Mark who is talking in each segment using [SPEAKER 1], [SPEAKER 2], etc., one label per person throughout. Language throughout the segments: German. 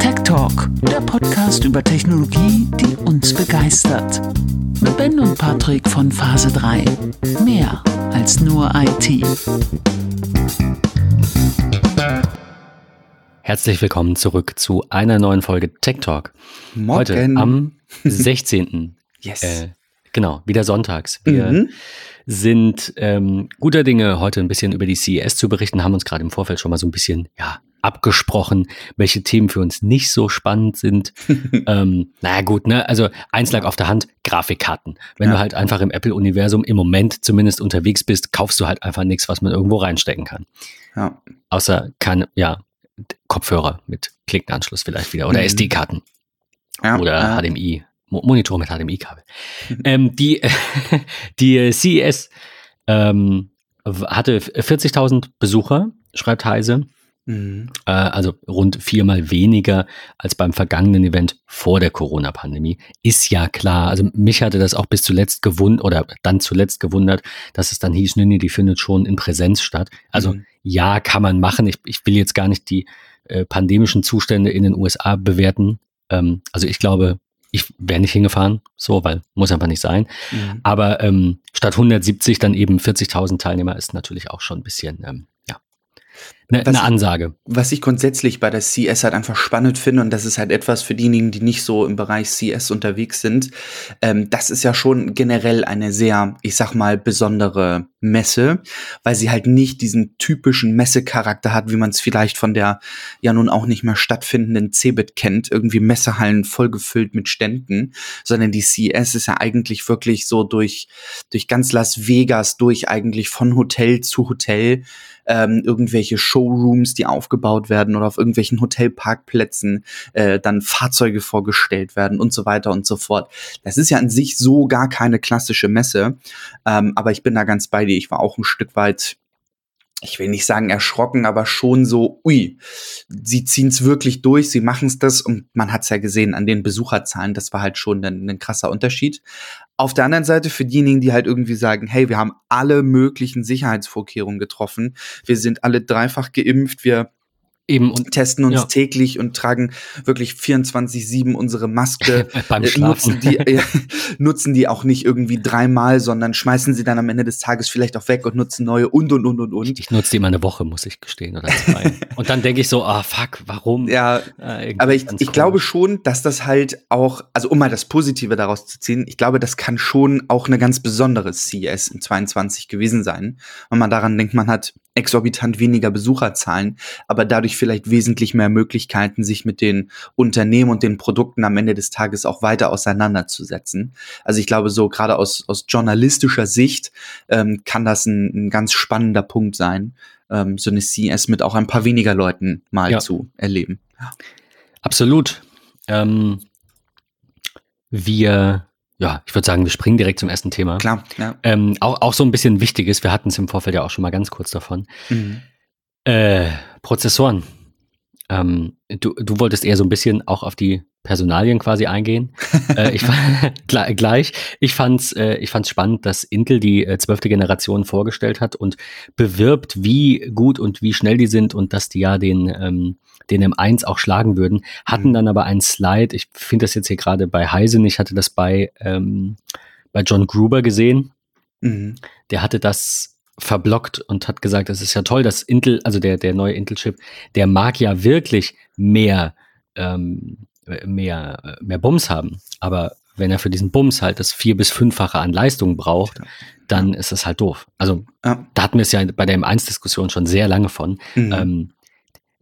[SPEAKER 1] Tech Talk, der Podcast über Technologie, die uns begeistert. Mit Ben und Patrick von Phase 3. Mehr als nur IT.
[SPEAKER 2] Herzlich willkommen zurück zu einer neuen Folge Tech Talk.
[SPEAKER 3] Morgen.
[SPEAKER 2] Heute am 16.
[SPEAKER 3] Yes.
[SPEAKER 2] Äh, genau, wieder sonntags. Wir
[SPEAKER 3] Mhm.
[SPEAKER 2] Sind ähm, guter Dinge, heute ein bisschen über die CES zu berichten, haben uns gerade im Vorfeld schon mal so ein bisschen ja, abgesprochen, welche Themen für uns nicht so spannend sind. ähm, naja gut, ne? Also eins lag auf der Hand, Grafikkarten. Wenn
[SPEAKER 3] Ja.
[SPEAKER 2] du halt einfach im Apple-Universum im Moment zumindest unterwegs bist, kaufst du halt einfach nichts, was man irgendwo reinstecken kann.
[SPEAKER 3] Ja.
[SPEAKER 2] Außer kann, ja, Kopfhörer mit Klickenanschluss vielleicht wieder oder
[SPEAKER 3] Mhm.
[SPEAKER 2] SD-Karten
[SPEAKER 3] Ja.
[SPEAKER 2] oder. HDMI, Monitor mit HDMI-Kabel. ähm, die, die äh, CES ähm, hatte 40.000 Besucher, schreibt Heise.
[SPEAKER 3] Mhm.
[SPEAKER 2] Äh, also rund viermal weniger als beim vergangenen Event vor der Corona-Pandemie. Ist ja klar. Also mich hatte das auch bis zuletzt gewundert oder dann zuletzt gewundert, dass es dann hieß, nee, nee, die findet schon in Präsenz statt. Also
[SPEAKER 3] Mhm.
[SPEAKER 2] ja, kann man machen. Ich, ich will jetzt gar nicht die äh, pandemischen Zustände in den USA bewerten. Ähm, also ich glaube, ich wäre nicht hingefahren, so, weil muss einfach nicht sein.
[SPEAKER 3] Mhm.
[SPEAKER 2] Aber ähm, statt 170 dann eben 40.000 Teilnehmer ist natürlich auch schon ein bisschen, ähm, eine ne
[SPEAKER 3] ich-
[SPEAKER 2] Ansage.
[SPEAKER 3] Was ich grundsätzlich bei der CS halt einfach spannend finde, und das ist halt etwas für diejenigen, die nicht so im Bereich CS unterwegs sind, ähm, das ist ja schon generell eine sehr, ich sag mal, besondere Messe, weil sie halt nicht diesen typischen Messecharakter hat, wie man es vielleicht von der ja nun auch nicht mehr stattfindenden Cebit kennt, irgendwie Messehallen vollgefüllt mit Ständen, sondern die CS ist ja eigentlich wirklich so durch, durch ganz Las Vegas, durch eigentlich von Hotel zu Hotel, ähm, irgendwelche Showrooms, die aufgebaut werden oder auf irgendwelchen Hotelparkplätzen äh, dann Fahrzeuge vorgestellt werden und so weiter und so fort. Das ist ja an sich so gar keine klassische Messe, ähm, aber ich bin da ganz bei dir. Ich war auch ein Stück weit ich will nicht sagen erschrocken, aber schon so, ui, sie ziehen es wirklich durch, sie machen es das und man hat es ja gesehen an den Besucherzahlen, das war halt schon ein, ein krasser Unterschied. Auf der anderen Seite für diejenigen, die halt irgendwie sagen, hey, wir haben alle möglichen Sicherheitsvorkehrungen getroffen, wir sind alle dreifach geimpft, wir
[SPEAKER 2] Eben und
[SPEAKER 3] testen uns
[SPEAKER 2] Ja.
[SPEAKER 3] täglich und tragen wirklich 24-7 unsere Maske.
[SPEAKER 2] beim
[SPEAKER 3] Äh,
[SPEAKER 2] Schlafen.
[SPEAKER 3] nutzen die, äh, nutzen die auch nicht irgendwie dreimal, sondern schmeißen sie dann am Ende des Tages vielleicht auch weg und nutzen neue und und und und und.
[SPEAKER 2] Ich nutze die immer eine Woche, muss ich gestehen, oder zwei. und dann denke ich so, ah fuck, warum?
[SPEAKER 3] Ja,
[SPEAKER 2] Äh,
[SPEAKER 3] aber ich, ich glaube schon, dass das halt auch, also um mal das Positive daraus zu ziehen, ich glaube, das kann schon auch eine ganz besondere CES in 22 gewesen sein. Wenn man daran denkt, man hat exorbitant weniger Besucherzahlen, aber dadurch vielleicht wesentlich mehr Möglichkeiten, sich mit den Unternehmen und den Produkten am Ende des Tages auch weiter auseinanderzusetzen. Also ich glaube, so gerade aus, aus journalistischer Sicht ähm, kann das ein, ein ganz spannender Punkt sein, ähm, so eine CES mit auch ein paar weniger Leuten mal
[SPEAKER 2] Ja.
[SPEAKER 3] zu erleben.
[SPEAKER 2] Absolut. Ähm, wir, ja, ich würde sagen, wir springen direkt zum ersten Thema.
[SPEAKER 3] Klar, ja.
[SPEAKER 2] Ähm, auch, auch so ein bisschen Wichtiges, wir hatten es im Vorfeld ja auch schon mal ganz kurz davon.
[SPEAKER 3] Mhm.
[SPEAKER 2] Äh, Prozessoren. Ähm, du, du wolltest eher so ein bisschen auch auf die Personalien quasi eingehen. äh, ich fand, gl- gleich. Ich fand's, äh, ich fand's spannend, dass Intel die äh, zwölfte Generation vorgestellt hat und bewirbt, wie gut und wie schnell die sind und dass die ja den, ähm, den M1 auch schlagen würden. Hatten
[SPEAKER 3] Mhm.
[SPEAKER 2] dann aber einen Slide. Ich finde das jetzt hier gerade bei Heise nicht. Ich hatte das bei, ähm, bei John Gruber gesehen
[SPEAKER 3] Mhm.
[SPEAKER 2] der hatte das verblockt und hat gesagt, es ist ja toll, dass Intel, also der, der neue Intel-Chip, der mag ja wirklich mehr, ähm, mehr, mehr Bums haben. Aber wenn er für diesen Bums halt das vier- bis fünffache an Leistung braucht, dann ist das halt doof. Also
[SPEAKER 3] Ja.
[SPEAKER 2] da hatten wir es ja bei der M1-Diskussion schon sehr lange von.
[SPEAKER 3] Mhm.
[SPEAKER 2] Ähm,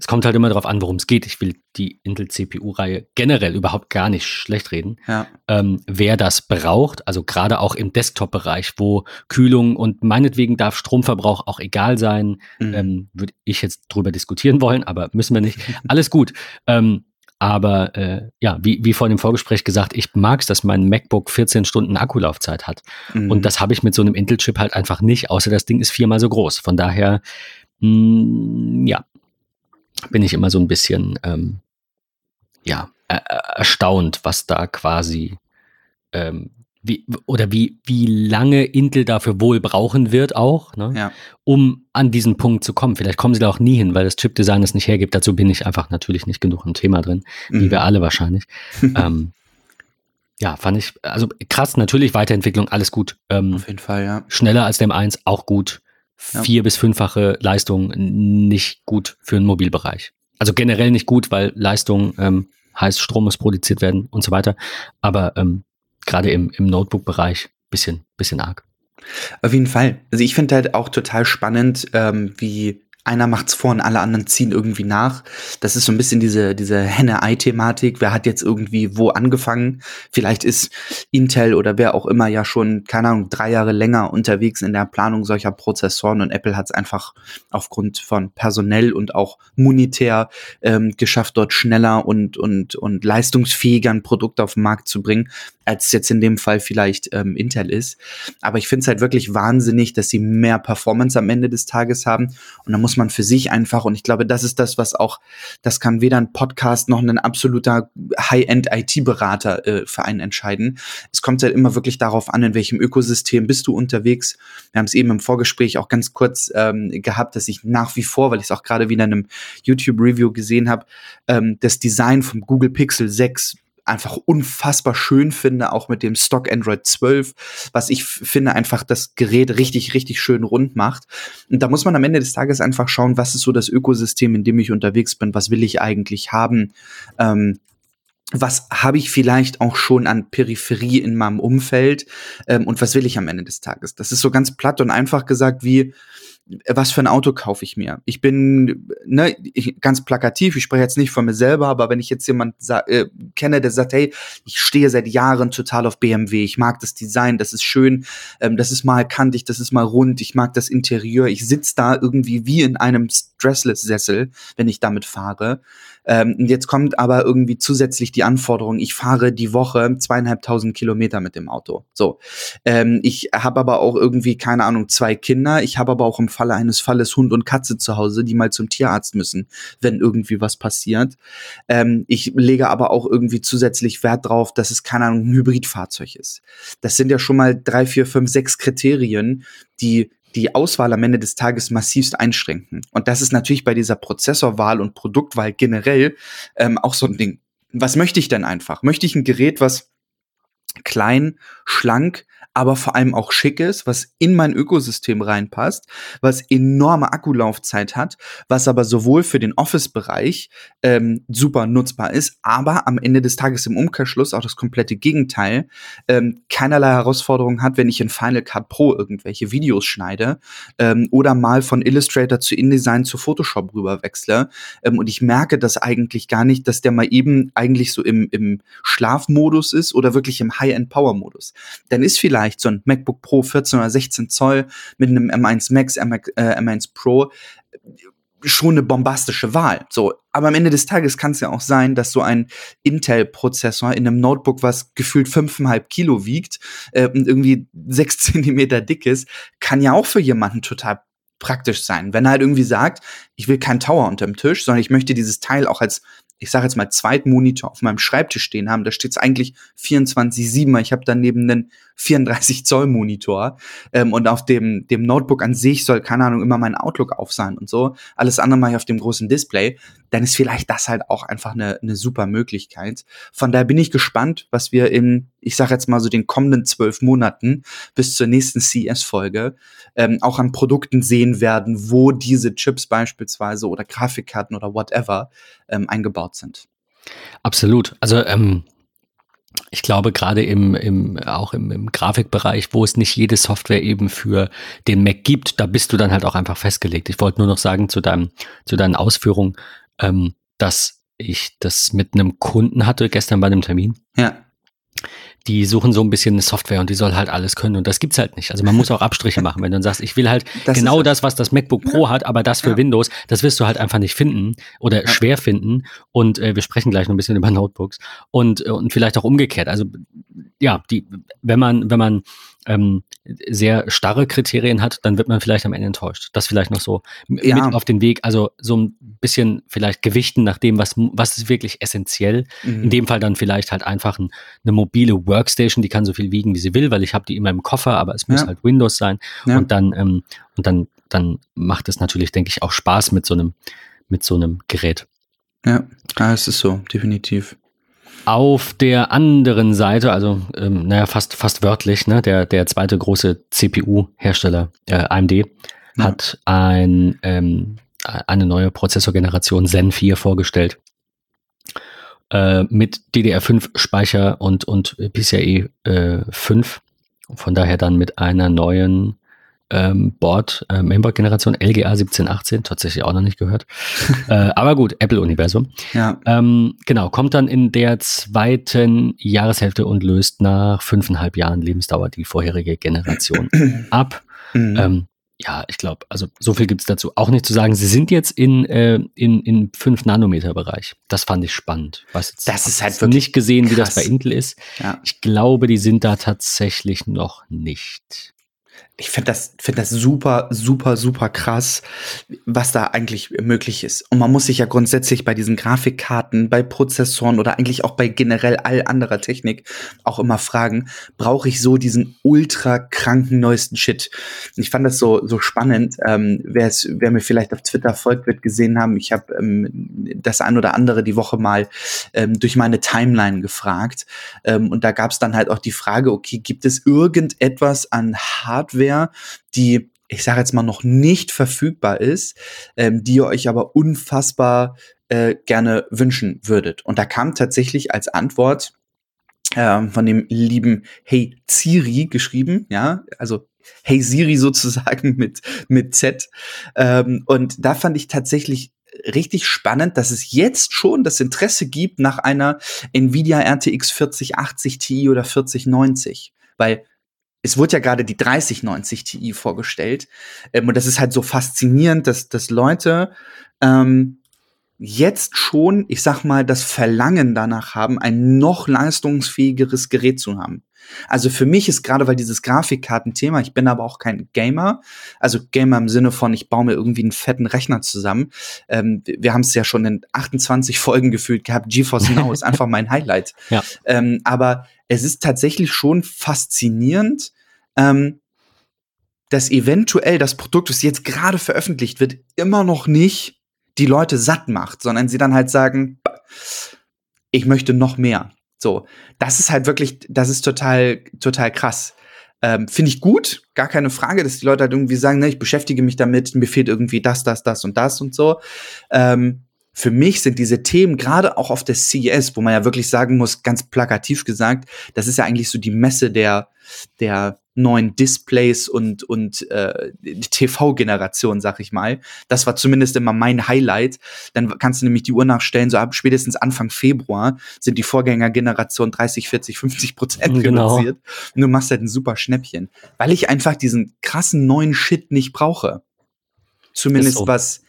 [SPEAKER 2] es kommt halt immer darauf an, worum es geht. Ich will die Intel-CPU-Reihe generell überhaupt gar nicht schlecht reden
[SPEAKER 3] ja.
[SPEAKER 2] ähm, wer das braucht, also gerade auch im Desktop-Bereich, wo Kühlung und meinetwegen darf Stromverbrauch auch egal sein,
[SPEAKER 3] Mhm.
[SPEAKER 2] ähm, würde ich jetzt drüber diskutieren wollen, aber müssen wir nicht. Alles gut. Ähm, aber äh, ja, wie, wie vor dem Vorgespräch gesagt, ich mag es, dass mein MacBook 14 Stunden Akkulaufzeit hat.
[SPEAKER 3] Mhm.
[SPEAKER 2] Und das habe ich mit so einem Intel-Chip halt einfach nicht, außer das Ding ist viermal so groß. Von daher, mh, ja, bin ich immer so ein bisschen, ähm, ja, erstaunt, was da quasi ähm, wie, oder wie, wie lange Intel dafür wohl brauchen wird auch, ne,
[SPEAKER 3] Ja.
[SPEAKER 2] um an diesen Punkt zu kommen. Vielleicht kommen sie da auch nie hin, weil das Chipdesign es nicht hergibt. Dazu bin ich einfach natürlich nicht genug im Thema drin, wie
[SPEAKER 3] Mhm.
[SPEAKER 2] wir alle wahrscheinlich. ähm, ja, fand ich, also krass, natürlich Weiterentwicklung, alles gut. Ähm,
[SPEAKER 3] Auf jeden Fall, ja.
[SPEAKER 2] schneller als dem 1, auch gut.
[SPEAKER 3] Ja.
[SPEAKER 2] Vier- bis fünffache Leistung nicht gut für den Mobilbereich. Also generell nicht gut, weil Leistung ähm, heißt, Strom muss produziert werden und so weiter. Aber ähm, gerade im, im Notebook-Bereich bisschen, bisschen arg.
[SPEAKER 3] Auf jeden Fall. Also ich finde halt auch total spannend, ähm, wie einer macht's vor und alle anderen ziehen irgendwie nach. Das ist so ein bisschen diese, diese Henne-Ei-Thematik. Wer hat jetzt irgendwie wo angefangen? Vielleicht ist Intel oder wer auch immer ja schon, keine Ahnung, drei Jahre länger unterwegs in der Planung solcher Prozessoren und Apple hat es einfach aufgrund von personell und auch monetär ähm, geschafft, dort schneller und, und, und leistungsfähiger ein Produkt auf den Markt zu bringen, als jetzt in dem Fall vielleicht ähm, Intel ist. Aber ich finde es halt wirklich wahnsinnig, dass sie mehr Performance am Ende des Tages haben. Und da muss man für sich einfach, und ich glaube, das ist das, was auch, das kann weder ein Podcast noch ein absoluter High-End-IT-Berater äh, für einen entscheiden. Es kommt halt immer wirklich darauf an, in welchem Ökosystem bist du unterwegs. Wir haben es eben im Vorgespräch auch ganz kurz ähm, gehabt, dass ich nach wie vor, weil ich es auch gerade wieder in einem YouTube-Review gesehen habe, ähm, das Design vom Google Pixel 6 einfach unfassbar schön finde, auch mit dem Stock Android 12, was ich finde einfach das Gerät richtig, richtig schön rund macht. Und da muss man am Ende des Tages einfach schauen, was ist so das Ökosystem, in dem ich unterwegs bin, was will ich eigentlich haben, ähm, was habe ich vielleicht auch schon an Peripherie in meinem Umfeld ähm, und was will ich am Ende des Tages. Das ist so ganz platt und einfach gesagt wie, was für ein Auto kaufe ich mir? Ich bin ne, ich, ganz plakativ, ich spreche jetzt nicht von mir selber, aber wenn ich jetzt jemand äh, kenne, der sagt, hey, ich stehe seit Jahren total auf BMW, ich mag das Design, das ist schön, ähm, das ist mal kantig, das ist mal rund, ich mag das Interieur, ich sitze da irgendwie wie in einem Stressless-Sessel, wenn ich damit fahre. Ähm, jetzt kommt aber irgendwie zusätzlich die Anforderung, ich fahre die Woche zweieinhalbtausend Kilometer mit dem Auto. So, ähm, ich habe aber auch irgendwie, keine Ahnung, zwei Kinder, ich habe aber auch im Falle eines Falles Hund und Katze zu Hause, die mal zum Tierarzt müssen, wenn irgendwie was passiert. Ähm, ich lege aber auch irgendwie zusätzlich Wert drauf, dass es, keine Ahnung, ein Hybridfahrzeug ist. Das sind ja schon mal drei, vier, fünf, sechs Kriterien, die die Auswahl am Ende des Tages massivst einschränken. Und das ist natürlich bei dieser Prozessorwahl und Produktwahl generell ähm, auch so ein Ding. Was möchte ich denn einfach? Möchte ich ein Gerät, was klein, schlank, aber vor allem auch schick ist, was in mein Ökosystem reinpasst, was enorme Akkulaufzeit hat, was aber sowohl für den Office-Bereich ähm, super nutzbar ist, aber am Ende des Tages im Umkehrschluss auch das komplette Gegenteil, ähm, keinerlei Herausforderungen hat, wenn ich in Final Cut Pro irgendwelche Videos schneide ähm, oder mal von Illustrator zu InDesign zu Photoshop rüber wechsle ähm, und ich merke das eigentlich gar nicht, dass der mal eben eigentlich so im, im Schlafmodus ist oder wirklich im High-End-Power-Modus. Dann ist vielleicht so ein MacBook Pro 14 oder 16 Zoll mit einem M1 Max, M äh, M1 Pro schon eine bombastische Wahl. So, aber am Ende des Tages kann es ja auch sein, dass so ein Intel-Prozessor in einem Notebook, was gefühlt 5,5 Kilo wiegt äh, und irgendwie 6 Zentimeter dick ist, kann ja auch für jemanden total praktisch sein. Wenn er halt irgendwie sagt, ich will keinen Tower unterm Tisch, sondern ich möchte dieses Teil auch als ich sage jetzt mal, Zweitmonitor auf meinem Schreibtisch stehen haben, da steht es eigentlich 24-7. Ich habe daneben einen 34 Zoll Monitor ähm, und auf dem, dem Notebook an sich soll, keine Ahnung, immer mein Outlook auf sein und so. Alles andere mache ich auf dem großen Display. Dann ist vielleicht das halt auch einfach eine, eine super Möglichkeit. Von daher bin ich gespannt, was wir in, ich sage jetzt mal so den kommenden zwölf Monaten bis zur nächsten CS-Folge ähm, auch an Produkten sehen werden, wo diese Chips beispielsweise oder Grafikkarten oder whatever ähm, eingebaut sind.
[SPEAKER 2] Absolut. Also ähm, ich glaube, gerade im, im, auch im, im Grafikbereich, wo es nicht jede Software eben für den Mac gibt, da bist du dann halt auch einfach festgelegt. Ich wollte nur noch sagen zu, deinem, zu deinen Ausführungen, ähm, dass ich das mit einem Kunden hatte gestern bei einem Termin.
[SPEAKER 3] Ja.
[SPEAKER 2] Die suchen so ein bisschen eine Software und die soll halt alles können und das gibt's halt nicht. Also man muss auch Abstriche machen, wenn du dann sagst, ich will halt
[SPEAKER 3] Das
[SPEAKER 2] genau das, was das MacBook Pro hat, aber das für
[SPEAKER 3] Ja.
[SPEAKER 2] Windows, das wirst du halt einfach nicht finden oder
[SPEAKER 3] Ja.
[SPEAKER 2] schwer finden. Und äh, wir sprechen gleich noch ein bisschen über Notebooks und, äh, und vielleicht auch umgekehrt. Also ja, die, wenn man, wenn man ähm, sehr starre Kriterien hat, dann wird man vielleicht am Ende enttäuscht. Das vielleicht noch so
[SPEAKER 3] Ja.
[SPEAKER 2] mit auf den Weg. Also so ein bisschen vielleicht gewichten nach dem, was, was ist wirklich essentiell.
[SPEAKER 3] Mhm.
[SPEAKER 2] In dem Fall dann vielleicht halt einfach ein, eine mobile Workstation, die kann so viel wiegen, wie sie will, weil ich habe die immer im Koffer, aber es muss
[SPEAKER 3] Ja.
[SPEAKER 2] halt Windows sein.
[SPEAKER 3] Ja.
[SPEAKER 2] Und dann, ähm, und dann, dann macht es natürlich, denke ich, auch Spaß mit so einem, mit so einem Gerät.
[SPEAKER 3] ja, ja, es ist so, definitiv.
[SPEAKER 2] Auf der anderen Seite, also ähm, naja, fast, fast wörtlich, ne, der, der zweite große CPU-Hersteller, äh, AMD,
[SPEAKER 3] Ja.
[SPEAKER 2] hat ein, ähm, eine neue Prozessorgeneration Zen 4 vorgestellt. Äh, mit DDR5-Speicher und, und PCIe äh, 5. Von daher dann mit einer neuen ähm, Board, äh, Mainboard-Generation LGA 1718, tatsächlich auch noch nicht gehört. äh, aber gut, Apple-Universum.
[SPEAKER 3] Ja,
[SPEAKER 2] Ähm, genau, kommt dann in der zweiten Jahreshälfte und löst nach fünfeinhalb Jahren Lebensdauer die vorherige Generation ab.
[SPEAKER 3] mhm.
[SPEAKER 2] Ähm, ja, ich glaube, also so viel gibt es dazu auch nicht zu sagen. Sie sind jetzt in, äh, in, in 5-Nanometer-Bereich. Das fand ich spannend. Was jetzt,
[SPEAKER 3] Das ist halt wirklich
[SPEAKER 2] nicht gesehen, wie das
[SPEAKER 3] krass.
[SPEAKER 2] bei Intel ist.
[SPEAKER 3] ja.
[SPEAKER 2] Ich glaube, die sind da tatsächlich noch nicht.
[SPEAKER 3] Ich finde das, find das super, super, super krass, was da eigentlich möglich ist. Und man muss sich ja grundsätzlich bei diesen Grafikkarten, bei Prozessoren oder eigentlich auch bei generell all anderer Technik auch immer fragen, brauche ich so diesen ultra kranken neuesten Shit? Ich fand das so, so spannend. Ähm, wer, mir vielleicht auf Twitter folgt, wird gesehen haben, ich habe ähm, das ein oder andere die Woche mal ähm, durch meine Timeline gefragt. Ähm, und da gab es dann halt auch die Frage, okay, gibt es irgendetwas an Hardware, die, ich sage jetzt mal, noch nicht verfügbar ist, ähm, die ihr euch aber unfassbar äh, gerne wünschen würdet? Und da kam tatsächlich als Antwort ähm, von dem lieben Hey Siri geschrieben, ja, also Hey Siri sozusagen mit, mit Z. Ähm, und da fand ich tatsächlich richtig spannend, dass es jetzt schon das Interesse gibt nach einer Nvidia RTX 4080 Ti oder 4090. Weil es wurde ja gerade die 3090 Ti vorgestellt. Ähm, und das ist halt so faszinierend, dass, dass Leute ähm, jetzt schon, ich sag mal, das Verlangen danach haben, ein noch leistungsfähigeres Gerät zu haben. Also für mich ist gerade, weil dieses Grafikkartenthema, ich bin aber auch kein Gamer, also Gamer im Sinne von, ich baue mir irgendwie einen fetten Rechner zusammen. Ähm, wir haben es ja schon in 28 Folgen gefühlt gehabt, GeForce Now ist einfach mein Highlight.
[SPEAKER 2] Ja.
[SPEAKER 3] Ähm, aber es ist tatsächlich schon faszinierend, ähm, dass eventuell das Produkt, das jetzt gerade veröffentlicht wird, immer noch nicht die Leute satt macht, sondern sie dann halt sagen, ich möchte noch mehr. So, das ist halt wirklich, das ist total, total krass. Ähm, Finde ich gut, gar keine Frage, dass die Leute halt irgendwie sagen, ne, ich beschäftige mich damit, mir fehlt irgendwie das, das, das und das und so. Ähm, für mich sind diese Themen gerade auch auf der CES, wo man ja wirklich sagen muss, ganz plakativ gesagt, das ist ja eigentlich so die Messe der, der neuen Displays und, und äh, TV-Generation, sag ich mal. Das war zumindest immer mein Highlight. Dann kannst du nämlich die Uhr nachstellen, so ab spätestens Anfang Februar sind die Vorgängergeneration 30, 40, 50 Prozent
[SPEAKER 2] Genau.
[SPEAKER 3] reduziert. Und du machst halt ein super Schnäppchen. Weil ich einfach diesen krassen neuen Shit nicht brauche. Zumindest
[SPEAKER 2] so.
[SPEAKER 3] was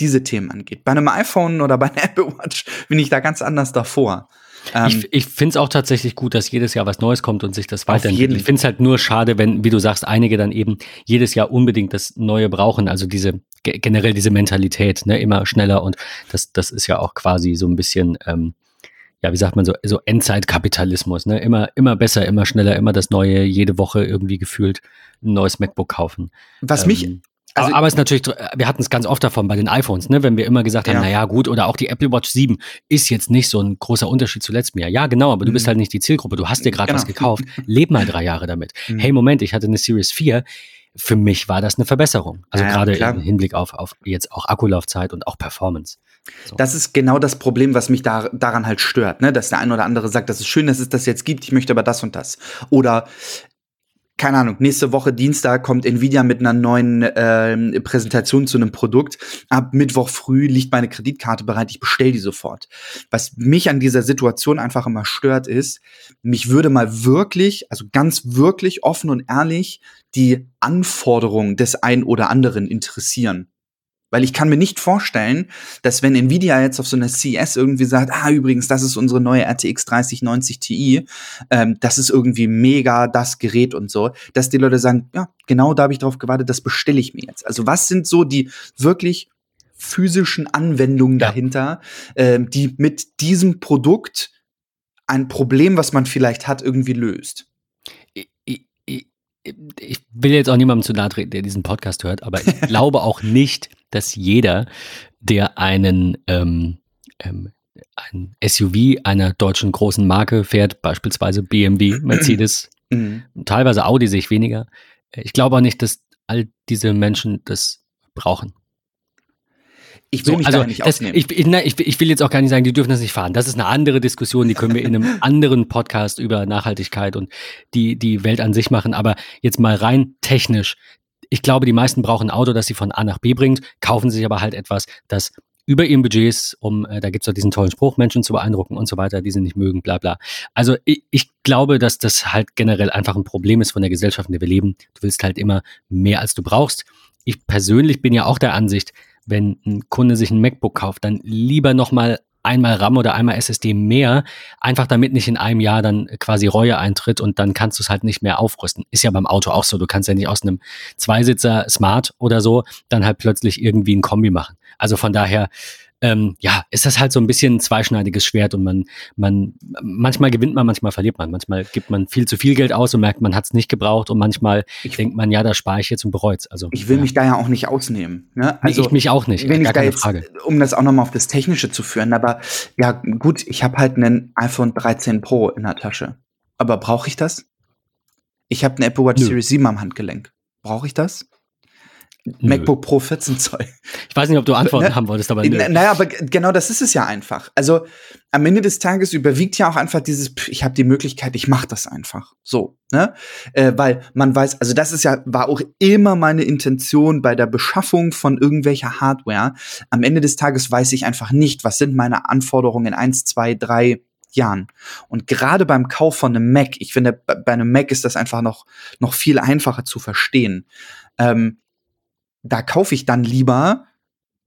[SPEAKER 3] diese Themen angeht. Bei einem iPhone oder bei einer Apple Watch bin ich da ganz anders davor. Ähm,
[SPEAKER 2] ich ich finde es auch tatsächlich gut, dass jedes Jahr was Neues kommt und sich das weiterentwickelt. Ich finde es halt nur schade, wenn, wie du sagst, einige dann eben jedes Jahr unbedingt das Neue brauchen. Also diese ge- generell diese Mentalität, ne, immer schneller und das, das ist ja auch quasi so ein bisschen, ähm, ja, wie sagt man so, so Endzeitkapitalismus, ne? Immer, immer besser, immer schneller, immer das Neue, jede Woche irgendwie gefühlt ein neues MacBook kaufen.
[SPEAKER 3] was mich,
[SPEAKER 2] Ähm,
[SPEAKER 3] also-
[SPEAKER 2] aber es ist natürlich, wir hatten es ganz oft davon bei den iPhones, ne, wenn wir immer gesagt haben,
[SPEAKER 3] Ja.
[SPEAKER 2] na ja, gut, oder auch die Apple Watch 7 ist jetzt nicht so ein großer Unterschied zu letztem Jahr. Ja, genau, aber du bist
[SPEAKER 3] Mhm.
[SPEAKER 2] halt nicht die Zielgruppe. Du hast dir gerade was
[SPEAKER 3] Genau.
[SPEAKER 2] gekauft. Leb mal drei Jahre damit.
[SPEAKER 3] Mhm.
[SPEAKER 2] Hey, Moment, ich hatte eine Series 4. Für mich war das eine Verbesserung. Also
[SPEAKER 3] Ja, ja,
[SPEAKER 2] gerade
[SPEAKER 3] klar.
[SPEAKER 2] im Hinblick auf, auf jetzt auch Akkulaufzeit und auch Performance. So.
[SPEAKER 3] Das ist genau das Problem, was mich da, daran halt stört, ne? dass der ein oder andere sagt, das ist schön, dass es das jetzt gibt, ich möchte aber das und das. Oder, keine Ahnung, nächste Woche Dienstag kommt Nvidia mit einer neuen ähm, Präsentation zu einem Produkt. Ab Mittwoch früh liegt meine Kreditkarte bereit, ich bestelle die sofort. Was mich an dieser Situation einfach immer stört, ist, mich würde mal wirklich, also ganz wirklich offen und ehrlich, die Anforderungen des ein oder anderen interessieren. Weil ich kann mir nicht vorstellen, dass wenn Nvidia jetzt auf so einer CS irgendwie sagt, ah, übrigens, das ist unsere neue RTX 3090 Ti, ähm, das ist irgendwie mega das Gerät und so, dass die Leute sagen, ja, genau da habe ich drauf gewartet, das bestelle ich mir jetzt. Also was sind so die wirklich physischen Anwendungen ja. dahinter, ähm, die mit diesem Produkt ein Problem, was man vielleicht hat, irgendwie löst?
[SPEAKER 2] ich will jetzt auch niemandem zu nahe treten, der diesen Podcast hört, aber ich glaube auch nicht, dass jeder, der einen ähm, ähm, ein SUV einer deutschen großen Marke fährt, beispielsweise BMW, Mercedes, mhm. teilweise Audi sehe ich weniger. Ich glaube auch nicht, dass all diese Menschen das brauchen.
[SPEAKER 3] Ich will so, mich also da nicht das,
[SPEAKER 2] ausnehmen. Ich, ich, ich, ich, will jetzt auch gar nicht sagen, die dürfen das nicht fahren. Das ist eine andere Diskussion, die können wir in einem anderen Podcast über Nachhaltigkeit und die, die Welt an sich machen. Aber jetzt mal rein technisch. Ich glaube, die meisten brauchen ein Auto, das sie von A nach B bringt, kaufen sich aber halt etwas, das über ihren Budgets, um, äh, da gibt's doch diesen tollen Spruch, Menschen zu beeindrucken und so weiter, die sie nicht mögen, bla bla. Also ich, ich glaube, dass das halt generell einfach ein Problem ist von der Gesellschaft, in der wir leben. Du willst halt immer mehr, als du brauchst. Ich persönlich bin ja auch der Ansicht, wenn ein Kunde sich ein MacBook kauft, dann lieber nochmal einmal RAM oder einmal SSD mehr, einfach damit nicht in einem Jahr dann quasi Reue eintritt und dann kannst du es halt nicht mehr aufrüsten. Ist ja beim Auto auch so. Du kannst ja nicht aus einem Zweisitzer Smart oder so dann halt plötzlich irgendwie ein Kombi machen. Also von daher, ähm, ja, ist das halt so ein bisschen ein zweischneidiges Schwert und man, man, manchmal gewinnt man, manchmal verliert man. Manchmal gibt man viel zu viel Geld aus und merkt, man hat es nicht gebraucht und manchmal ich, denkt man, ja, da spare ich jetzt und bereut Also,
[SPEAKER 3] ich will
[SPEAKER 2] ja.
[SPEAKER 3] mich da ja auch nicht ausnehmen. Ne?
[SPEAKER 2] Also, nee, ich mich auch nicht.
[SPEAKER 3] Wenn ich da jetzt, Frage. um das auch nochmal auf das Technische zu führen, aber ja, gut, ich habe halt einen iPhone 13 Pro in der Tasche. Aber brauche ich das? Ich habe eine Apple Watch Nö. Series 7 am Handgelenk. Brauche ich das? MacBook Pro 14 Zoll.
[SPEAKER 2] Ich weiß nicht, ob du Antworten ne? haben wolltest, aber
[SPEAKER 3] nö. Naja, aber genau das ist es ja einfach. Also am Ende des Tages überwiegt ja auch einfach dieses, ich habe die Möglichkeit, ich mache das einfach. So, ne? Äh, weil man weiß, also das ist ja, war auch immer meine Intention bei der Beschaffung von irgendwelcher Hardware. Am Ende des Tages weiß ich einfach nicht, was sind meine Anforderungen in eins, zwei, drei Jahren. Und gerade beim Kauf von einem Mac, ich finde, bei einem Mac ist das einfach noch, noch viel einfacher zu verstehen. Ähm, da kaufe ich dann lieber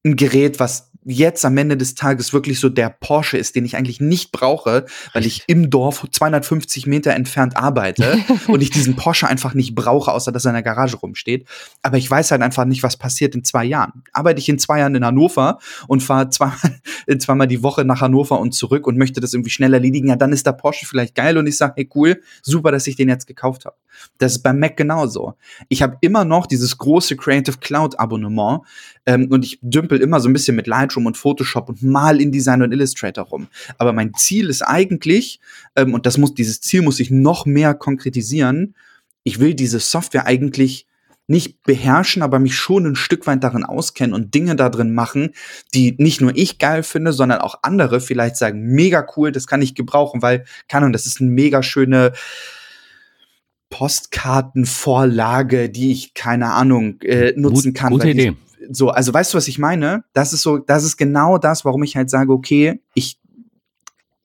[SPEAKER 3] ein Gerät, was jetzt am Ende des Tages wirklich so der Porsche ist, den ich eigentlich nicht brauche, weil ich im Dorf 250 Meter entfernt arbeite und ich diesen Porsche einfach nicht brauche, außer dass er in der Garage rumsteht. Aber ich weiß halt einfach nicht, was passiert in zwei Jahren. Arbeite ich in zwei Jahren in Hannover und fahre zweimal, zweimal die Woche nach Hannover und zurück und möchte das irgendwie schnell erledigen, ja, dann ist der Porsche vielleicht geil und ich sage, hey cool, super, dass ich den jetzt gekauft habe. Das ist beim Mac genauso. Ich habe immer noch dieses große Creative Cloud Abonnement ähm, und ich dümpel immer so ein bisschen mit Lightroom und Photoshop und mal InDesign und Illustrator rum. Aber mein Ziel ist eigentlich, ähm, und das muss, dieses Ziel muss ich noch mehr konkretisieren, ich will diese Software eigentlich nicht beherrschen, aber mich schon ein Stück weit darin auskennen und Dinge da drin machen, die nicht nur ich geil finde, sondern auch andere vielleicht sagen, mega cool, das kann ich gebrauchen, weil, kann und das ist eine mega schöne Postkartenvorlage, die ich, keine Ahnung, äh, nutzen kann.
[SPEAKER 2] Gute Idee.
[SPEAKER 3] So, also weißt du, was ich meine? Das ist so, das ist genau das, warum ich halt sage, okay, ich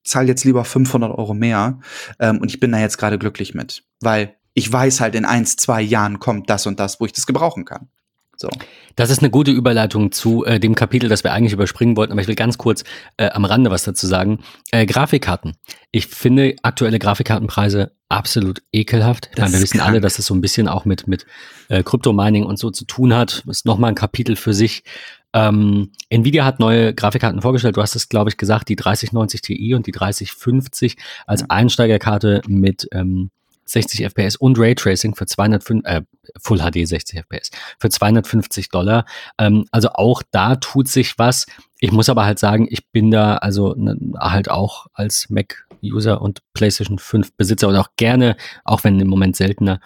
[SPEAKER 3] zahle jetzt lieber 500 Euro mehr ähm, und ich bin da jetzt gerade glücklich mit, weil ich weiß halt, in eins, zwei Jahren kommt das und das, wo ich das gebrauchen kann. So.
[SPEAKER 2] Das ist eine gute Überleitung zu äh, dem Kapitel, das wir eigentlich überspringen wollten, aber ich will ganz kurz äh, am Rande was dazu sagen. Äh, Grafikkarten. Ich finde aktuelle Grafikkartenpreise absolut ekelhaft. Meine, wir wissen krank. alle, dass es so ein bisschen auch mit, mit äh, Kryptomining und so zu tun hat. Das ist nochmal ein Kapitel für sich. Ähm, Nvidia hat neue Grafikkarten vorgestellt. Du hast es, glaube ich, gesagt, die 3090 Ti und die 3050 als Einsteigerkarte mit ähm, 60 FPS und Raytracing für 205, äh, Full HD 60 FPS für 250 Dollar. Ähm, also auch da tut sich was. Ich muss aber halt sagen, ich bin da also ne, halt auch als Mac-User und PlayStation 5 Besitzer und auch gerne, auch wenn im Moment seltener,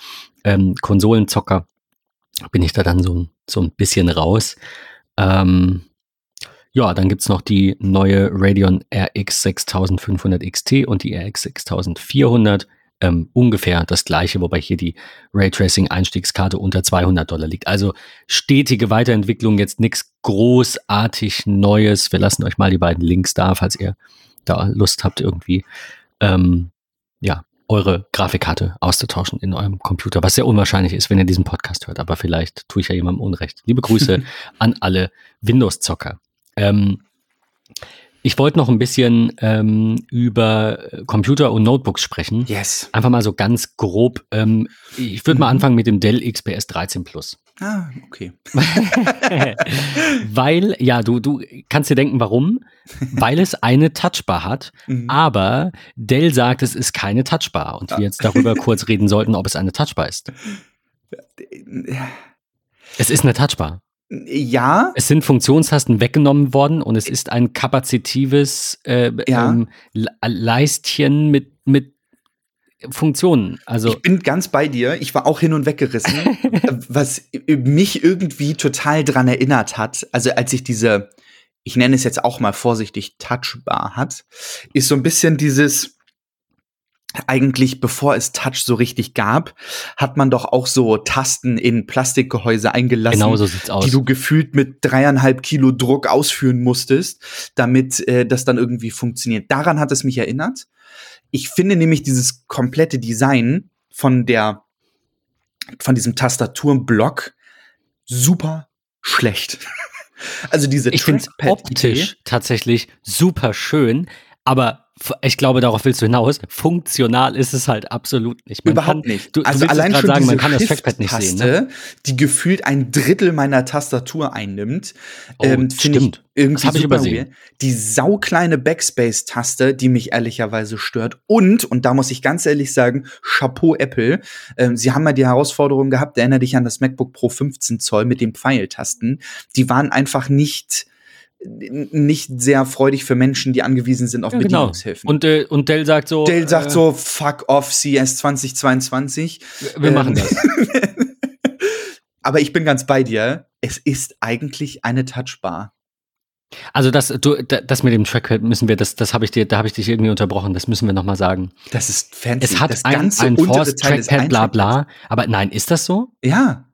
[SPEAKER 2] ähm, Konsolenzocker, bin ich da dann so, so ein bisschen raus. Ähm, ja, dann gibt's noch die neue Radeon RX 6500 XT und die RX 6400 ähm, ungefähr das gleiche, wobei hier die Raytracing-Einstiegskarte unter 200 Dollar liegt. Also stetige Weiterentwicklung, jetzt nichts großartig Neues. Wir lassen euch mal die beiden Links da, falls ihr da Lust habt irgendwie. Ähm, ja, eure Grafikkarte auszutauschen in eurem Computer, was sehr unwahrscheinlich ist, wenn ihr diesen Podcast hört, aber vielleicht tue ich ja jemandem Unrecht. Liebe Grüße an alle Windows-Zocker. Ähm, ich wollte noch ein bisschen ähm, über Computer und Notebooks sprechen.
[SPEAKER 3] Yes.
[SPEAKER 2] Einfach mal so ganz grob. Ähm, ich würde mal
[SPEAKER 3] Mhm.
[SPEAKER 2] anfangen mit dem Dell XPS 13 Plus.
[SPEAKER 3] Ah, okay.
[SPEAKER 2] Weil, ja, du, du kannst dir denken, warum? Weil es eine Touchbar hat,
[SPEAKER 3] Mhm.
[SPEAKER 2] aber Dell sagt, es ist keine Touchbar und wir jetzt darüber kurz reden sollten, ob es eine Touchbar ist. Es ist eine Touchbar.
[SPEAKER 3] Ja,
[SPEAKER 2] Es sind Funktionstasten weggenommen worden und es ist ein kapazitives äh,
[SPEAKER 3] Ja.
[SPEAKER 2] ähm, Le- Leistchen mit, mit Funktionen. Also
[SPEAKER 3] ich bin ganz bei dir. Ich war auch hin und weg gerissen, was mich irgendwie total dran erinnert hat. Also als ich diese, ich nenne es jetzt auch mal vorsichtig, Touchbar hat, ist so ein bisschen dieses, eigentlich bevor es Touch so richtig gab, hat man doch auch so Tasten in Plastikgehäuse eingelassen.
[SPEAKER 2] genau so sieht's aus.
[SPEAKER 3] die du gefühlt mit dreieinhalb Kilo Druck ausführen musstest, damit äh, das dann irgendwie funktioniert. Daran hat es mich erinnert. Ich finde nämlich dieses komplette Design von der, von diesem Tastaturenblock super schlecht. Also diese
[SPEAKER 2] ich finde optisch tatsächlich super schön, aber ich glaube, darauf willst du hinaus. Funktional ist es halt absolut nicht. Man
[SPEAKER 3] Überhaupt
[SPEAKER 2] kann,
[SPEAKER 3] nicht.
[SPEAKER 2] Du,
[SPEAKER 3] also
[SPEAKER 2] du
[SPEAKER 3] allein schon
[SPEAKER 2] sagen, man
[SPEAKER 3] diese
[SPEAKER 2] kann das Trackpad nicht sehen. Ne?
[SPEAKER 3] Die gefühlt ein Drittel meiner Tastatur einnimmt,
[SPEAKER 2] Oh,
[SPEAKER 3] ähm, finde ich
[SPEAKER 2] stimmt.
[SPEAKER 3] irgendwie
[SPEAKER 2] Das hab ich übersehen.
[SPEAKER 3] weird. Die saukleine Backspace-Taste, die mich ehrlicherweise stört. Und, und da muss ich ganz ehrlich sagen, Chapeau Apple. Ähm, sie haben ja die Herausforderung gehabt, erinnere dich an das MacBook Pro 15 Zoll mit den Pfeiltasten. Die waren einfach nicht nicht sehr freudig für Menschen, die angewiesen sind auf
[SPEAKER 2] Ja, genau.
[SPEAKER 3] Bedienungshilfen.
[SPEAKER 2] Und, äh, und Dell sagt so.
[SPEAKER 3] Dell sagt
[SPEAKER 2] äh,
[SPEAKER 3] so, fuck off CS 2022.
[SPEAKER 2] Wir machen
[SPEAKER 3] ähm,
[SPEAKER 2] das.
[SPEAKER 3] Aber ich bin ganz bei dir. Es ist eigentlich eine Touchbar.
[SPEAKER 2] Also das, du, da- das mit dem Trackpad müssen wir, das, das habe ich dir, da habe ich dich irgendwie unterbrochen. Das müssen wir noch mal sagen.
[SPEAKER 3] Das ist fancy.
[SPEAKER 2] Es hat
[SPEAKER 3] das
[SPEAKER 2] ein,
[SPEAKER 3] ganze
[SPEAKER 2] ein Force Trackpad, bla bla. Aber nein, ist das so?
[SPEAKER 3] Ja.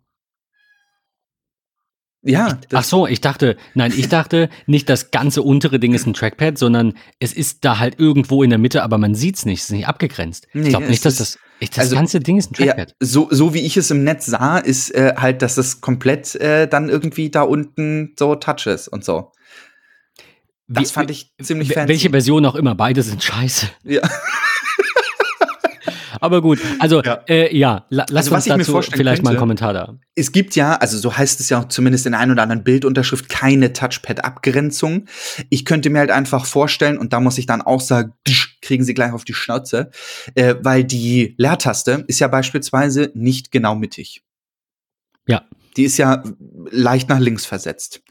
[SPEAKER 3] Ja.
[SPEAKER 2] Ach
[SPEAKER 3] das-
[SPEAKER 2] so, ich dachte, nein, ich dachte nicht, das ganze untere Ding ist ein Trackpad, sondern es ist da halt irgendwo in der Mitte, aber man sieht's nicht, es ist nicht abgegrenzt.
[SPEAKER 3] Nee,
[SPEAKER 2] ich glaube nicht, dass das, ich, das
[SPEAKER 3] also,
[SPEAKER 2] ganze Ding ist ein
[SPEAKER 3] Ja,
[SPEAKER 2] Trackpad.
[SPEAKER 3] so, so wie ich es im Netz sah, ist äh, halt, dass das komplett äh, dann irgendwie da unten so Touch ist und so. Das
[SPEAKER 2] Wie-
[SPEAKER 3] fand ich ziemlich fancy.
[SPEAKER 2] Welche Version auch immer, beide sind scheiße.
[SPEAKER 3] ja.
[SPEAKER 2] Aber gut, also
[SPEAKER 3] Ja.
[SPEAKER 2] äh, ja, la, lass
[SPEAKER 3] Also, was
[SPEAKER 2] uns
[SPEAKER 3] ich mir
[SPEAKER 2] dazu
[SPEAKER 3] vorstellen
[SPEAKER 2] vielleicht mal einen
[SPEAKER 3] könnte-
[SPEAKER 2] Kommentar da.
[SPEAKER 3] Es gibt ja, also so heißt es ja auch zumindest in der einen oder anderen Bildunterschrift, keine Touchpad-Abgrenzung. Ich könnte mir halt einfach vorstellen, und da muss ich dann auch sagen, kriegen sie gleich auf die Schnauze, äh, weil die Leertaste ist ja beispielsweise nicht genau mittig.
[SPEAKER 2] Ja.
[SPEAKER 3] Die ist ja leicht nach links versetzt.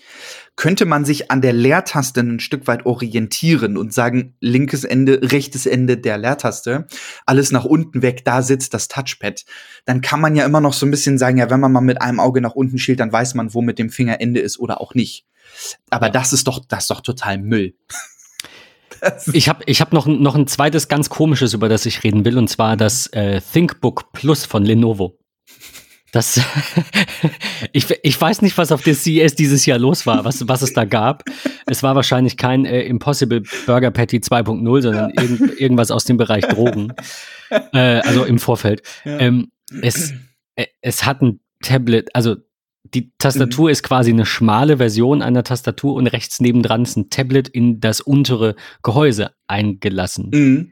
[SPEAKER 3] Könnte man sich an der Leertaste ein Stück weit orientieren und sagen, linkes Ende, rechtes Ende der Leertaste, alles nach unten weg, da sitzt das Touchpad, dann kann man ja immer noch so ein bisschen sagen, ja, wenn man mal mit einem Auge nach unten schielt, dann weiß man, wo mit dem Finger Ende ist oder auch nicht. Aber das ist doch, das ist doch total Müll.
[SPEAKER 2] Ich habe ich hab noch, ein- noch ein zweites ganz komisches, über das ich reden will, und zwar das äh, ThinkBook Plus von Lenovo. Das, ich, ich weiß nicht, was auf der CES dieses Jahr los war, was, was es da gab. Es war wahrscheinlich kein äh, Impossible Burger Patty 2.0, sondern irgend, irgendwas aus dem Bereich Drogen. Äh, also im Vorfeld.
[SPEAKER 3] Ja.
[SPEAKER 2] Ähm, es, äh, es hat ein Tablet, also die Tastatur ist quasi eine schmale Version einer Tastatur und rechts nebendran ist ein Tablet in das untere Gehäuse eingelassen.
[SPEAKER 3] Mhm.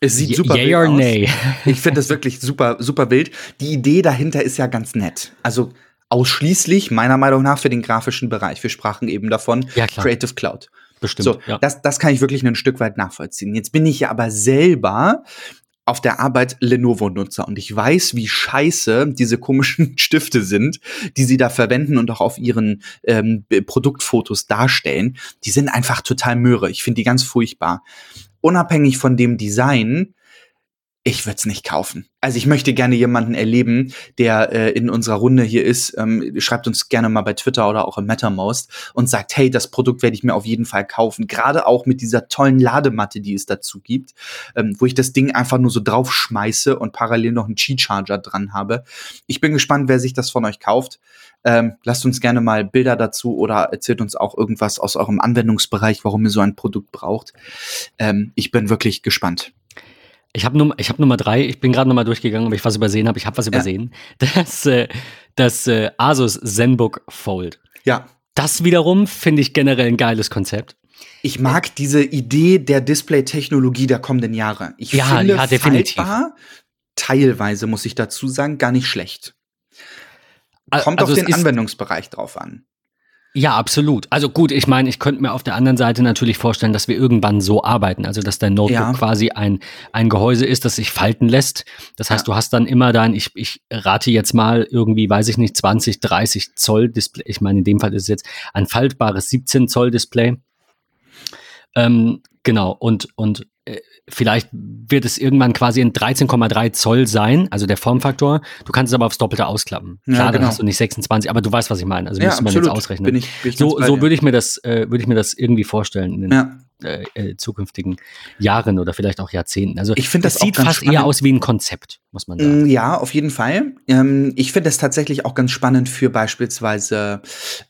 [SPEAKER 3] Es sieht super
[SPEAKER 2] Yay
[SPEAKER 3] wild
[SPEAKER 2] or
[SPEAKER 3] aus.
[SPEAKER 2] nay?
[SPEAKER 3] Ich finde das wirklich super, super wild. Die Idee dahinter ist ja ganz nett. Also ausschließlich meiner Meinung nach für den grafischen Bereich. Wir sprachen eben davon
[SPEAKER 2] Ja, klar.
[SPEAKER 3] Creative Cloud.
[SPEAKER 2] Bestimmt.
[SPEAKER 3] So,
[SPEAKER 2] ja.
[SPEAKER 3] das, das kann ich wirklich ein Stück weit nachvollziehen. Jetzt bin ich ja aber selber auf der Arbeit Lenovo-Nutzer und ich weiß, wie scheiße diese komischen Stifte sind, die sie da verwenden und auch auf ihren ähm, Produktfotos darstellen. Die sind einfach total mürre. Ich finde die ganz furchtbar. Unabhängig von dem Design, ich würde es nicht kaufen. Also ich möchte gerne jemanden erleben, der äh, in unserer Runde hier ist. Ähm, schreibt uns gerne mal bei Twitter oder auch im MetaMost und sagt, hey, das Produkt werde ich mir auf jeden Fall kaufen. Gerade auch mit dieser tollen Ladematte, die es dazu gibt, ähm, wo ich das Ding einfach nur so draufschmeiße und parallel noch einen Qi-Charger dran habe. Ich bin gespannt, wer sich das von euch kauft. Ähm, lasst uns gerne mal Bilder dazu oder erzählt uns auch irgendwas aus eurem Anwendungsbereich, warum ihr so ein Produkt braucht. Ähm, ich bin wirklich gespannt.
[SPEAKER 2] Ich habe Nummer, hab Nummer drei, ich bin gerade nochmal durchgegangen, ob ich was übersehen habe. Ich habe was ja. übersehen. Das, äh, das äh, Asus ZenBook Fold.
[SPEAKER 3] Ja.
[SPEAKER 2] Das wiederum finde ich generell ein geiles Konzept.
[SPEAKER 3] Ich mag diese Idee der Display-Technologie der kommenden Jahre. Ich
[SPEAKER 2] ja, finde ja, definitiv.
[SPEAKER 3] Faltbar, teilweise muss ich dazu sagen, gar nicht schlecht. Kommt also auf den Anwendungsbereich drauf an.
[SPEAKER 2] Ja, absolut. Also gut, ich meine, ich könnte mir auf der anderen Seite natürlich vorstellen, dass wir irgendwann so arbeiten, also dass dein Notebook ja. quasi ein, ein Gehäuse ist, das sich falten lässt. Das heißt, ja. du hast dann immer dein, ich, ich rate jetzt mal irgendwie, weiß ich nicht, 20, 30 Zoll Display. Ich meine, in dem Fall ist es jetzt ein faltbares 17 Zoll Display. Ähm, genau, und, und vielleicht wird es irgendwann quasi ein 13,3 Zoll sein, also der Formfaktor. Du kannst es aber aufs Doppelte ausklappen. Klar, ja, genau. dann hast du nicht 26, aber du weißt, was ich meine. Also ja, müsste man jetzt ausrechnen. Bin ich, bin ich so so würde ich mir das, äh, würde ich mir das irgendwie vorstellen in den ja. äh, äh, zukünftigen Jahren oder vielleicht auch Jahrzehnten. Also
[SPEAKER 3] ich finde das,
[SPEAKER 2] das sieht fast
[SPEAKER 3] spannend.
[SPEAKER 2] eher aus wie ein Konzept, muss man sagen.
[SPEAKER 3] Mm, ja, auf jeden Fall. Ähm, ich finde das tatsächlich auch ganz spannend für beispielsweise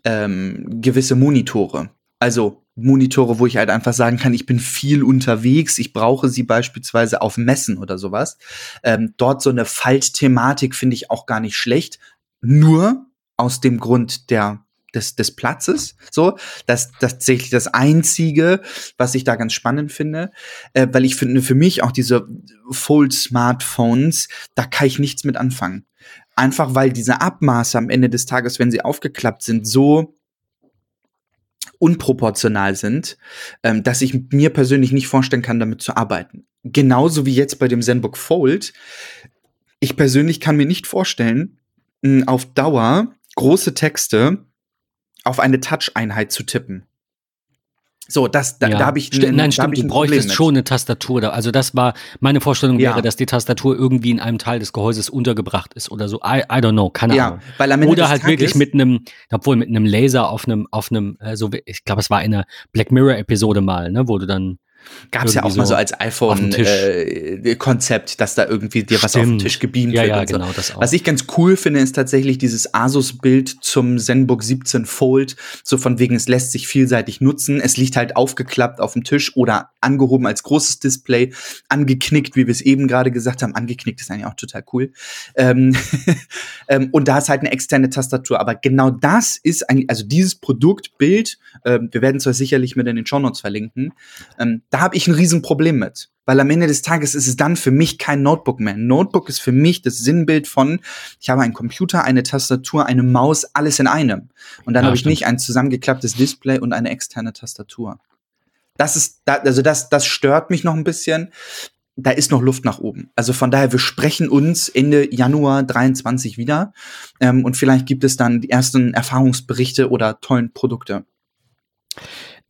[SPEAKER 3] ähm, gewisse Monitore. Also Monitore, wo ich halt einfach sagen kann, ich bin viel unterwegs, ich brauche sie beispielsweise auf Messen oder sowas. Ähm, dort so eine Faltthematik finde ich auch gar nicht schlecht. Nur aus dem Grund der des, des Platzes. So, das, das tatsächlich das Einzige, was ich da ganz spannend finde, äh, weil ich finde für mich auch diese Fold-Smartphones, da kann ich nichts mit anfangen. Einfach weil diese Abmaße am Ende des Tages, wenn sie aufgeklappt sind, so unproportional sind, ähm, dass ich mir persönlich nicht vorstellen kann, damit zu arbeiten. Genauso wie jetzt bei dem ZenBook Fold. Ich persönlich kann mir nicht vorstellen, auf Dauer große Texte auf eine Touch-Einheit zu tippen. So, das, da, ja. da habe ich
[SPEAKER 2] St Nein, stimmt, du bräuchtest schon eine Tastatur. Da. Also das war, meine Vorstellung ja. wäre, dass die Tastatur irgendwie in einem Teil des Gehäuses untergebracht ist oder so. I, I don't know, keine ja, Ahnung. Weil am Ende oder halt wirklich mit einem, obwohl mit einem Laser auf einem, auf einem, äh, so, ich glaube, es war in einer Black Mirror-Episode mal, ne, wo du dann
[SPEAKER 3] Gab es ja auch so mal so als iPhone-Konzept, äh, dass da irgendwie dir was Stimmt. auf den Tisch gebeamt
[SPEAKER 2] ja,
[SPEAKER 3] wird.
[SPEAKER 2] Ja,
[SPEAKER 3] und so.
[SPEAKER 2] genau, das auch.
[SPEAKER 3] Was ich ganz cool finde, ist tatsächlich dieses Asus-Bild zum ZenBook 17 Fold. So von wegen, es lässt sich vielseitig nutzen. Es liegt halt aufgeklappt auf dem Tisch oder angehoben als großes Display, angeknickt, wie wir es eben gerade gesagt haben. Angeknickt ist eigentlich auch total cool. Ähm, ähm, und da ist halt eine externe Tastatur. Aber genau das ist eigentlich, also dieses Produktbild, äh, wir werden es euch sicherlich mit in den Show Notes verlinken, ähm, da habe ich ein Riesenproblem mit. Weil am Ende des Tages ist es dann für mich kein Notebook mehr. Ein Notebook ist für mich das Sinnbild von, ich habe einen Computer, eine Tastatur, eine Maus, alles in einem. Und dann ja, habe ich nicht ein zusammengeklapptes Display und eine externe Tastatur. Das ist, also das, das stört mich noch ein bisschen. Da ist noch Luft nach oben. Also von daher, wir sprechen uns Ende Januar 23 wieder. Ähm, und vielleicht gibt es dann die ersten Erfahrungsberichte oder tollen Produkte.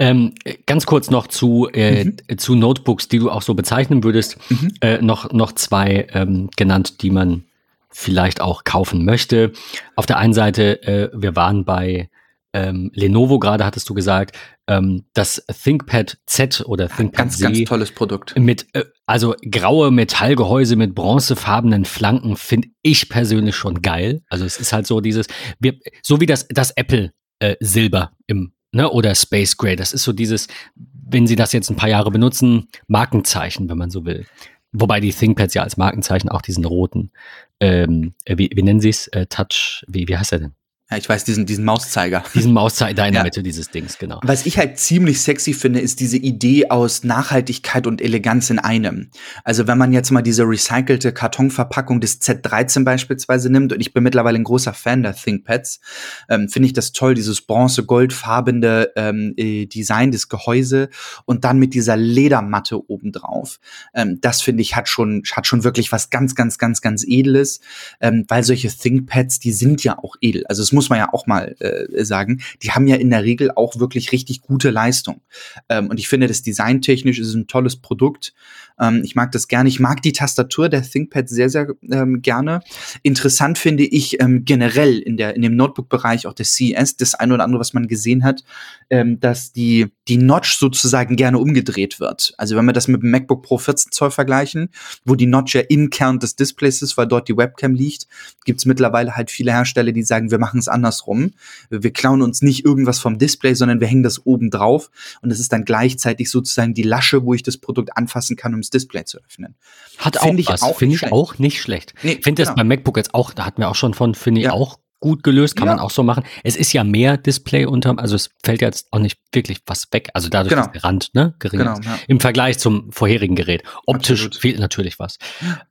[SPEAKER 2] Ähm, ganz kurz noch zu, äh, mhm. zu Notebooks, die du auch so bezeichnen würdest. Mhm. Äh, noch, noch zwei ähm, genannt, die man vielleicht auch kaufen möchte. Auf der einen Seite, äh, wir waren bei ähm, Lenovo gerade, hattest du gesagt, ähm, das ThinkPad Z oder ThinkPad
[SPEAKER 3] ganz, Z. Ganz tolles Produkt.
[SPEAKER 2] Mit, äh, also graue Metallgehäuse mit bronzefarbenen Flanken finde ich persönlich schon geil. Also es ist halt so dieses, wir, so wie das, das Apple äh, Silber im ne, oder Space Gray. Das ist so dieses, wenn Sie das jetzt ein paar Jahre benutzen, Markenzeichen, wenn man so will. Wobei die ThinkPads ja als Markenzeichen auch diesen roten, ähm, wie, wie nennen Sie es? Äh, Touch, wie, wie heißt er denn?
[SPEAKER 3] Ja, ich weiß, diesen, diesen Mauszeiger.
[SPEAKER 2] Diesen Mauszeiger da in der Mitte dieses Dings, genau.
[SPEAKER 3] Was ich halt ziemlich sexy finde, ist diese Idee aus Nachhaltigkeit und Eleganz in einem. Also wenn man jetzt mal diese recycelte Kartonverpackung des Z13 beispielsweise nimmt, und ich bin mittlerweile ein großer Fan der ThinkPads, ähm, finde ich das toll, dieses bronze-goldfarbene ähm, äh, Design des Gehäuse und dann mit dieser Ledermatte obendrauf. Ähm, das finde ich hat schon, hat schon wirklich was ganz, ganz, ganz, ganz Edles, ähm, weil solche ThinkPads, die sind ja auch edel. Also es muss muss man ja auch mal äh, sagen, die haben ja in der Regel auch wirklich richtig gute Leistung. Ähm, und ich finde, das designtechnisch ist ein tolles Produkt. Ähm, ich mag das gerne. Ich mag die Tastatur der ThinkPad sehr, sehr ähm, gerne. Interessant finde ich ähm, generell in, der, in dem Notebook-Bereich auch der CES, das ein oder andere, was man gesehen hat, ähm, dass die, die Notch sozusagen gerne umgedreht wird. Also wenn wir das mit dem MacBook Pro 14 Zoll vergleichen, wo die Notch ja im Kern des Displays ist, weil dort die Webcam liegt, gibt's mittlerweile halt viele Hersteller, die sagen, wir machen es andersrum. Wir klauen uns nicht irgendwas vom Display, sondern wir hängen das oben drauf und es ist dann gleichzeitig sozusagen die Lasche, wo ich das Produkt anfassen kann, um das Display zu öffnen.
[SPEAKER 2] Hat auch
[SPEAKER 3] Find ich
[SPEAKER 2] was.
[SPEAKER 3] auch
[SPEAKER 2] Finde ich auch nicht schlecht.
[SPEAKER 3] Nee,
[SPEAKER 2] finde das
[SPEAKER 3] genau.
[SPEAKER 2] beim MacBook jetzt auch, da hatten wir auch schon von, finde ich
[SPEAKER 3] Ja.
[SPEAKER 2] auch gut gelöst, kann
[SPEAKER 3] Ja.
[SPEAKER 2] man auch so machen. Es ist ja mehr Display unterm, also es fällt jetzt auch nicht wirklich was weg. Also dadurch,
[SPEAKER 3] Genau.
[SPEAKER 2] der Rand ne, geringer
[SPEAKER 3] Genau, ja.
[SPEAKER 2] Im Vergleich zum vorherigen Gerät. Optisch
[SPEAKER 3] Absolut.
[SPEAKER 2] fehlt natürlich was.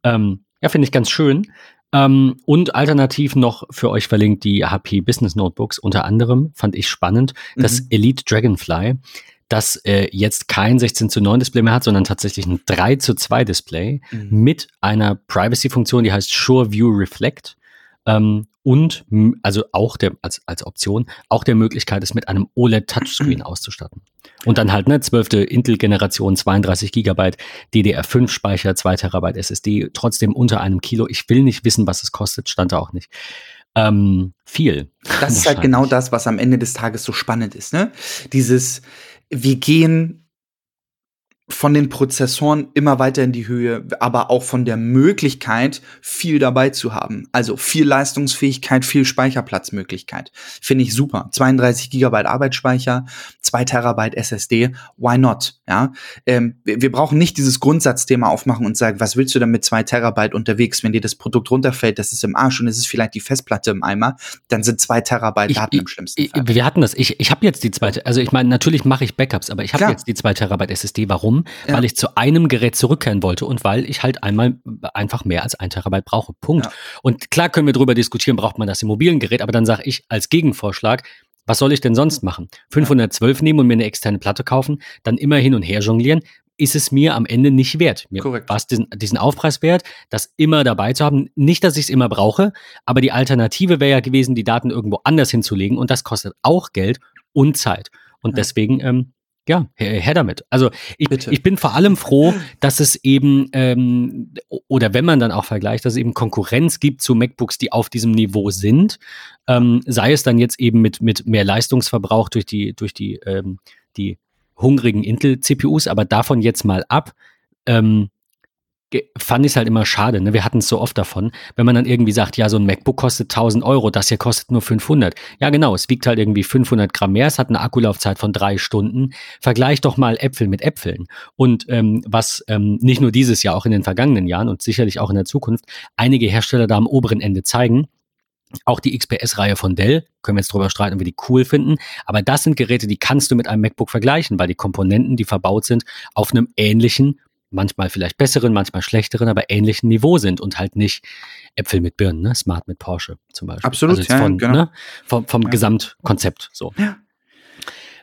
[SPEAKER 2] Ähm, ja, finde ich ganz schön. Ähm, und alternativ noch für euch verlinkt die HP Business Notebooks. Unter anderem fand ich spannend, das
[SPEAKER 3] Mhm.
[SPEAKER 2] Elite Dragonfly, das äh, jetzt kein 16 zu 9 Display mehr hat, sondern tatsächlich ein 3 zu 2 Display
[SPEAKER 3] Mhm.
[SPEAKER 2] mit einer Privacy-Funktion, die heißt Sure View Reflect. Ähm, und also auch der, als, als Option, auch der Möglichkeit, es mit einem OLED-Touchscreen auszustatten. Und dann halt, ne, 12. Intel-Generation, 32 Gigabyte, DDR5-Speicher, 2 Terabyte SSD, trotzdem unter einem Kilo. Ich will nicht wissen, was es kostet, stand da auch nicht. Ähm, viel.
[SPEAKER 3] Das ist halt genau das, was am Ende des Tages so spannend ist, ne? Dieses, wir gehen von den Prozessoren immer weiter in die Höhe, aber auch von der Möglichkeit, viel dabei zu haben. Also viel Leistungsfähigkeit, viel Speicherplatzmöglichkeit. Finde ich super. 32 Gigabyte Arbeitsspeicher, 2 Terabyte SSD, why not? Ja, ähm, wir, brauchen nicht dieses Grundsatzthema aufmachen und sagen, was willst du denn mit 2 Terabyte unterwegs, wenn dir das Produkt runterfällt, das ist im Arsch und es ist vielleicht die Festplatte im Eimer, dann sind 2 Terabyte
[SPEAKER 2] Ich-
[SPEAKER 3] Daten im schlimmsten
[SPEAKER 2] Ich,
[SPEAKER 3] Fall.
[SPEAKER 2] wir hatten das. Ich, ich habe jetzt die zweite, also ich meine, natürlich mache ich Backups, aber ich habe jetzt die 2 Terabyte SSD. Warum?
[SPEAKER 3] Ja.
[SPEAKER 2] Weil ich zu einem Gerät zurückkehren wollte und weil ich halt einmal einfach mehr als ein Terabyte brauche. Punkt.
[SPEAKER 3] Ja.
[SPEAKER 2] Und klar können wir darüber diskutieren, braucht man das im mobilen Gerät, aber dann sage ich als Gegenvorschlag, was soll ich denn sonst machen? 512 nehmen und mir eine externe Platte kaufen, dann immer hin und her jonglieren, ist es mir am Ende nicht wert. Mir
[SPEAKER 3] Korrekt.
[SPEAKER 2] war es diesen, diesen Aufpreis wert, das immer dabei zu haben. Nicht, dass ich es immer brauche, aber die Alternative wäre ja gewesen, die Daten irgendwo anders hinzulegen und das kostet auch Geld und Zeit. Und
[SPEAKER 3] Ja.
[SPEAKER 2] deswegen, ähm, ja, her, damit. Also ich,
[SPEAKER 3] Bitte.
[SPEAKER 2] ich bin vor allem froh, dass es eben, ähm, oder wenn man dann auch vergleicht, dass es eben Konkurrenz gibt zu MacBooks, die auf diesem Niveau sind. Ähm, sei es dann jetzt eben mit, mit mehr Leistungsverbrauch durch die, durch die, ähm, die hungrigen Intel-CPUs, aber davon jetzt mal ab. Ähm, fand ich es halt immer schade. Ne? Wir hatten es so oft davon, wenn man dann irgendwie sagt, ja, so ein MacBook kostet 1000 Euro, das hier kostet nur 500. Ja, genau, es wiegt halt irgendwie 500 Gramm mehr, es hat eine Akkulaufzeit von drei Stunden. Vergleich doch mal Äpfel mit Äpfeln. Und ähm, was ähm, nicht nur dieses Jahr, auch in den vergangenen Jahren und sicherlich auch in der Zukunft einige Hersteller da am oberen Ende zeigen, auch die XPS-Reihe von Dell, können wir jetzt drüber streiten, ob wir die cool finden, aber das sind Geräte, die kannst du mit einem MacBook vergleichen, weil die Komponenten, die verbaut sind, auf einem ähnlichen, manchmal vielleicht besseren, manchmal schlechteren, aber ähnlichen Niveau sind und halt nicht Äpfel mit Birnen, ne? Smart mit Porsche zum Beispiel.
[SPEAKER 3] Absolut,
[SPEAKER 2] jetzt
[SPEAKER 3] ja,
[SPEAKER 2] von,
[SPEAKER 3] genau.
[SPEAKER 2] ne? Vom, vom
[SPEAKER 3] Ja.
[SPEAKER 2] Gesamtkonzept so.
[SPEAKER 3] Ja.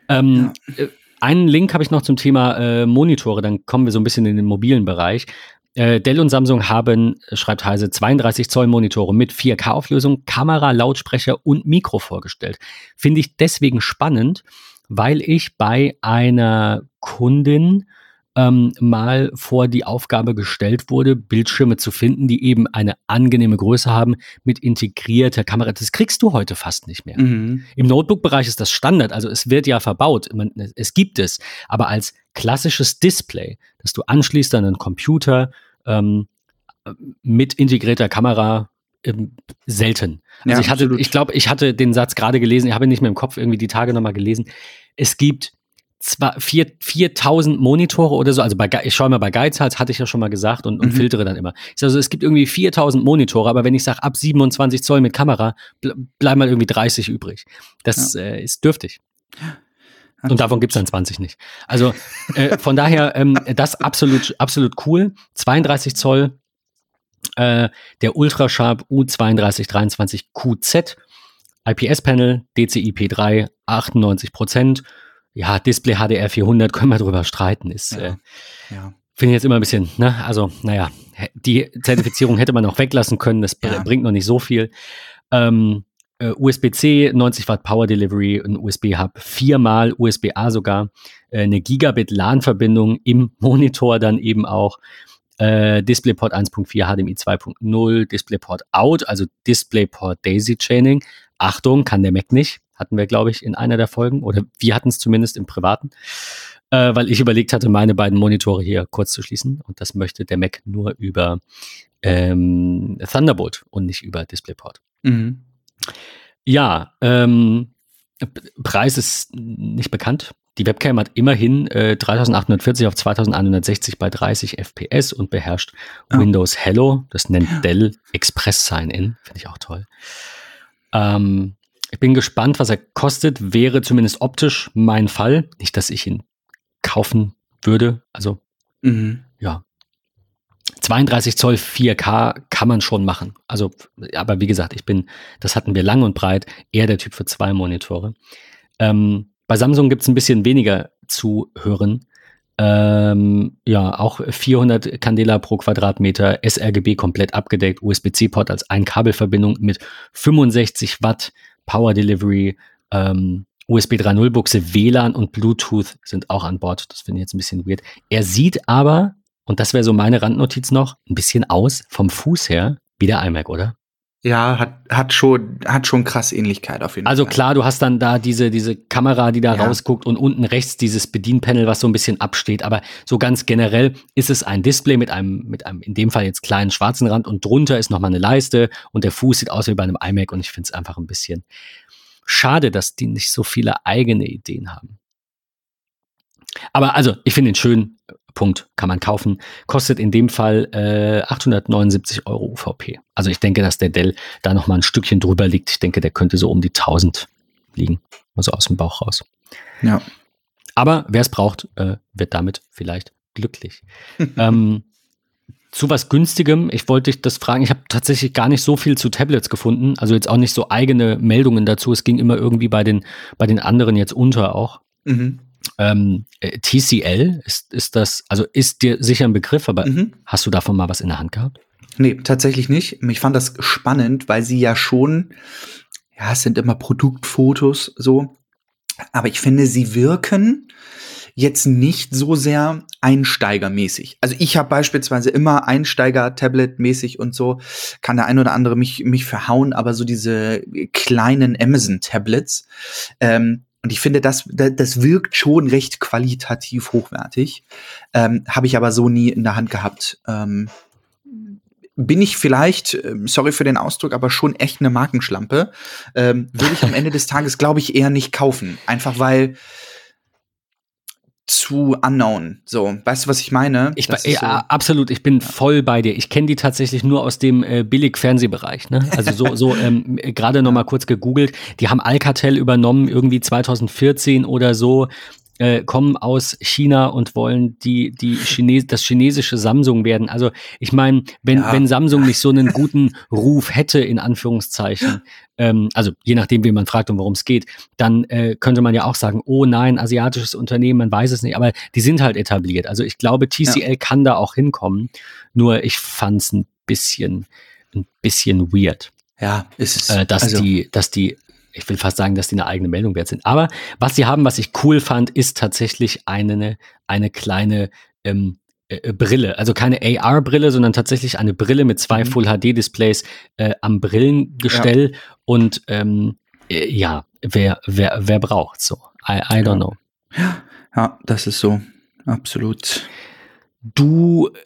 [SPEAKER 2] Ähm, äh, Einen Link habe ich noch zum Thema äh, Monitore, dann kommen wir so ein bisschen in den mobilen Bereich. Äh, Dell und Samsung haben, schreibt Heise, 32 Zoll Monitore mit 4K-Auflösung, Kamera, Lautsprecher und Mikro vorgestellt. Finde ich deswegen spannend, weil ich bei einer Kundin ähm, mal vor die Aufgabe gestellt wurde, Bildschirme zu finden, die eben eine angenehme Größe haben mit integrierter Kamera. Das kriegst du heute fast nicht mehr.
[SPEAKER 3] Mhm.
[SPEAKER 2] Im Notebook-Bereich ist das Standard, also es wird ja verbaut, man, es gibt es, aber als klassisches Display, das du anschließt an einen Computer ähm, mit integrierter Kamera, ähm, selten. Also
[SPEAKER 3] Ja,
[SPEAKER 2] ich hatte,
[SPEAKER 3] absolut.
[SPEAKER 2] ich glaube, ich hatte den Satz gerade gelesen, ich habe ihn nicht mehr im Kopf, irgendwie die Tage nochmal gelesen. Es gibt zwar vier- 4000 Monitore oder so, also bei, ich schaue mal bei Geizhals, hatte ich ja schon mal gesagt und, und
[SPEAKER 3] Mhm.
[SPEAKER 2] filtere dann immer. Ich Also es gibt irgendwie 4000 Monitore, aber wenn ich sage ab 27 Zoll mit Kamera, ble bleiben mal irgendwie 30 übrig. Das äh, ist dürftig. Und davon gibt es dann 20 nicht. Also äh, von daher, ähm, das absolut, absolut cool. 32 Zoll, äh, der Ultrasharp U3223 QZ, IPS-Panel, DCI-P3, 98 Prozent. Ja, Display HDR 400, können wir drüber streiten. Ist,
[SPEAKER 3] Ja.
[SPEAKER 2] äh,
[SPEAKER 3] Ja.
[SPEAKER 2] finde ich jetzt immer ein bisschen, ne? Also, naja, die Zertifizierung hätte man auch weglassen können, das
[SPEAKER 3] Ja.
[SPEAKER 2] bringt noch nicht so viel. Ähm, äh, USB-C, 90 Watt Power Delivery, ein USB-Hub, viermal USB-A sogar, äh, eine Gigabit LAN-Verbindung im Monitor dann eben auch, äh, DisplayPort 1.4, HDMI 2.0, DisplayPort Out, also DisplayPort Daisy Chaining. Achtung, kann der Mac nicht, Hatten wir, glaube ich, in einer der Folgen oder wir hatten es zumindest im Privaten, äh, weil ich überlegt hatte, meine beiden Monitore hier kurz zu schließen und das möchte der Mac nur über ähm, Thunderbolt und nicht über DisplayPort. Mhm. Ja, ähm, Preis ist nicht bekannt. Die Webcam hat immerhin äh, 3840 auf 2160 bei 30 FPS und beherrscht oh. Windows Hello. Das nennt Dell Express Sign-In. Finde ich auch toll. Ähm, ich bin gespannt, was er kostet. Wäre zumindest optisch mein Fall. Nicht, dass ich ihn kaufen würde. Also, mhm. ja. 32 Zoll 4K kann man schon machen. Also, aber wie gesagt, ich bin, das hatten wir lang und breit, eher der Typ für zwei Monitore. Ähm, bei Samsung gibt es ein bisschen weniger zu hören. Ähm, ja, auch 400 Candela pro Quadratmeter, sRGB komplett abgedeckt, USB-C-Port als ein Kabelverbindung mit 65 Watt Power Delivery, ähm, USB 3.0 Buchse, WLAN und Bluetooth sind auch an Bord. Das finde ich jetzt ein bisschen weird. Er sieht aber, und das wäre so meine Randnotiz noch, ein bisschen aus vom Fuß her wie der iMac, oder?
[SPEAKER 3] Ja, hat, hat, schon, hat schon krass Ähnlichkeit auf jeden
[SPEAKER 2] also
[SPEAKER 3] Fall.
[SPEAKER 2] Also klar, du hast dann da diese, diese Kamera, die da ja. rausguckt und unten rechts dieses Bedienpanel, was so ein bisschen absteht. Aber so ganz generell ist es ein Display mit einem, mit einem, in dem Fall jetzt kleinen schwarzen Rand und drunter ist nochmal eine Leiste und der Fuß sieht aus wie bei einem iMac und ich finde es einfach ein bisschen schade, dass die nicht so viele eigene Ideen haben. Aber also, ich finde ihn schön, Punkt, kann man kaufen. Kostet in dem Fall äh, 879 Euro UVP. Also ich denke, dass der Dell da noch mal ein Stückchen drüber liegt. Ich denke, der könnte so um die 1000 liegen. Also aus dem Bauch raus.
[SPEAKER 3] Ja.
[SPEAKER 2] Aber wer es braucht, äh, wird damit vielleicht glücklich. ähm, zu was günstigem, ich wollte dich das fragen, ich habe tatsächlich gar nicht so viel zu Tablets gefunden, also jetzt auch nicht so eigene Meldungen dazu, es ging immer irgendwie bei den, bei den anderen jetzt unter auch. Mhm. Ähm, äh, TCL, ist, ist das, also ist dir sicher ein Begriff, aber mhm. hast du davon mal was in der Hand gehabt?
[SPEAKER 3] Nee, tatsächlich nicht. Ich fand das spannend, weil sie ja schon, ja, es sind immer Produktfotos so, aber ich finde, sie wirken jetzt nicht so sehr einsteigermäßig. Also ich habe beispielsweise immer Einsteiger-Tablet-mäßig und so, kann der ein oder andere mich, mich verhauen, aber so diese kleinen Amazon-Tablets, ähm, und ich finde, das, das wirkt schon recht qualitativ hochwertig. Ähm, Habe ich aber so nie in der Hand gehabt. Ähm, bin ich vielleicht, ähm, sorry für den Ausdruck, aber schon echt eine Markenschlampe. Ähm, würde ich am Ende des Tages, glaube ich, eher nicht kaufen. Einfach weil zu unknown. So, weißt du, was ich meine?
[SPEAKER 2] Ich, ja, so, absolut, ich bin voll bei dir. Ich kenne die tatsächlich nur aus dem äh, Billig-Fernsehbereich. Ne? Also so, so ähm, gerade noch mal kurz gegoogelt. Die haben Alcatel übernommen, irgendwie 2014 oder so äh, kommen aus China und wollen die, die Chines das chinesische Samsung werden. Also ich meine, wenn, ja. wenn Samsung nicht so einen guten Ruf hätte, in Anführungszeichen, ähm, also je nachdem, wie man fragt und worum es geht, dann äh, könnte man ja auch sagen, oh nein, asiatisches Unternehmen, man weiß es nicht, aber die sind halt etabliert. Also ich glaube, TCL ja. kann da auch hinkommen. Nur ich fand es ein bisschen, ein bisschen weird.
[SPEAKER 3] Ja, ist es.
[SPEAKER 2] Äh, dass also, die, dass die ich will fast sagen, dass die eine eigene Meldung wert sind. Aber was sie haben, was ich cool fand, ist tatsächlich eine, eine kleine ähm, äh, Brille. Also keine AR-Brille, sondern tatsächlich eine Brille mit zwei mhm. Full-HD-Displays äh, am Brillengestell. Ja. Und ähm, äh, ja, wer, wer, wer braucht so? I, I don't know.
[SPEAKER 3] Ja, das ist so. Absolut.
[SPEAKER 2] Du äh,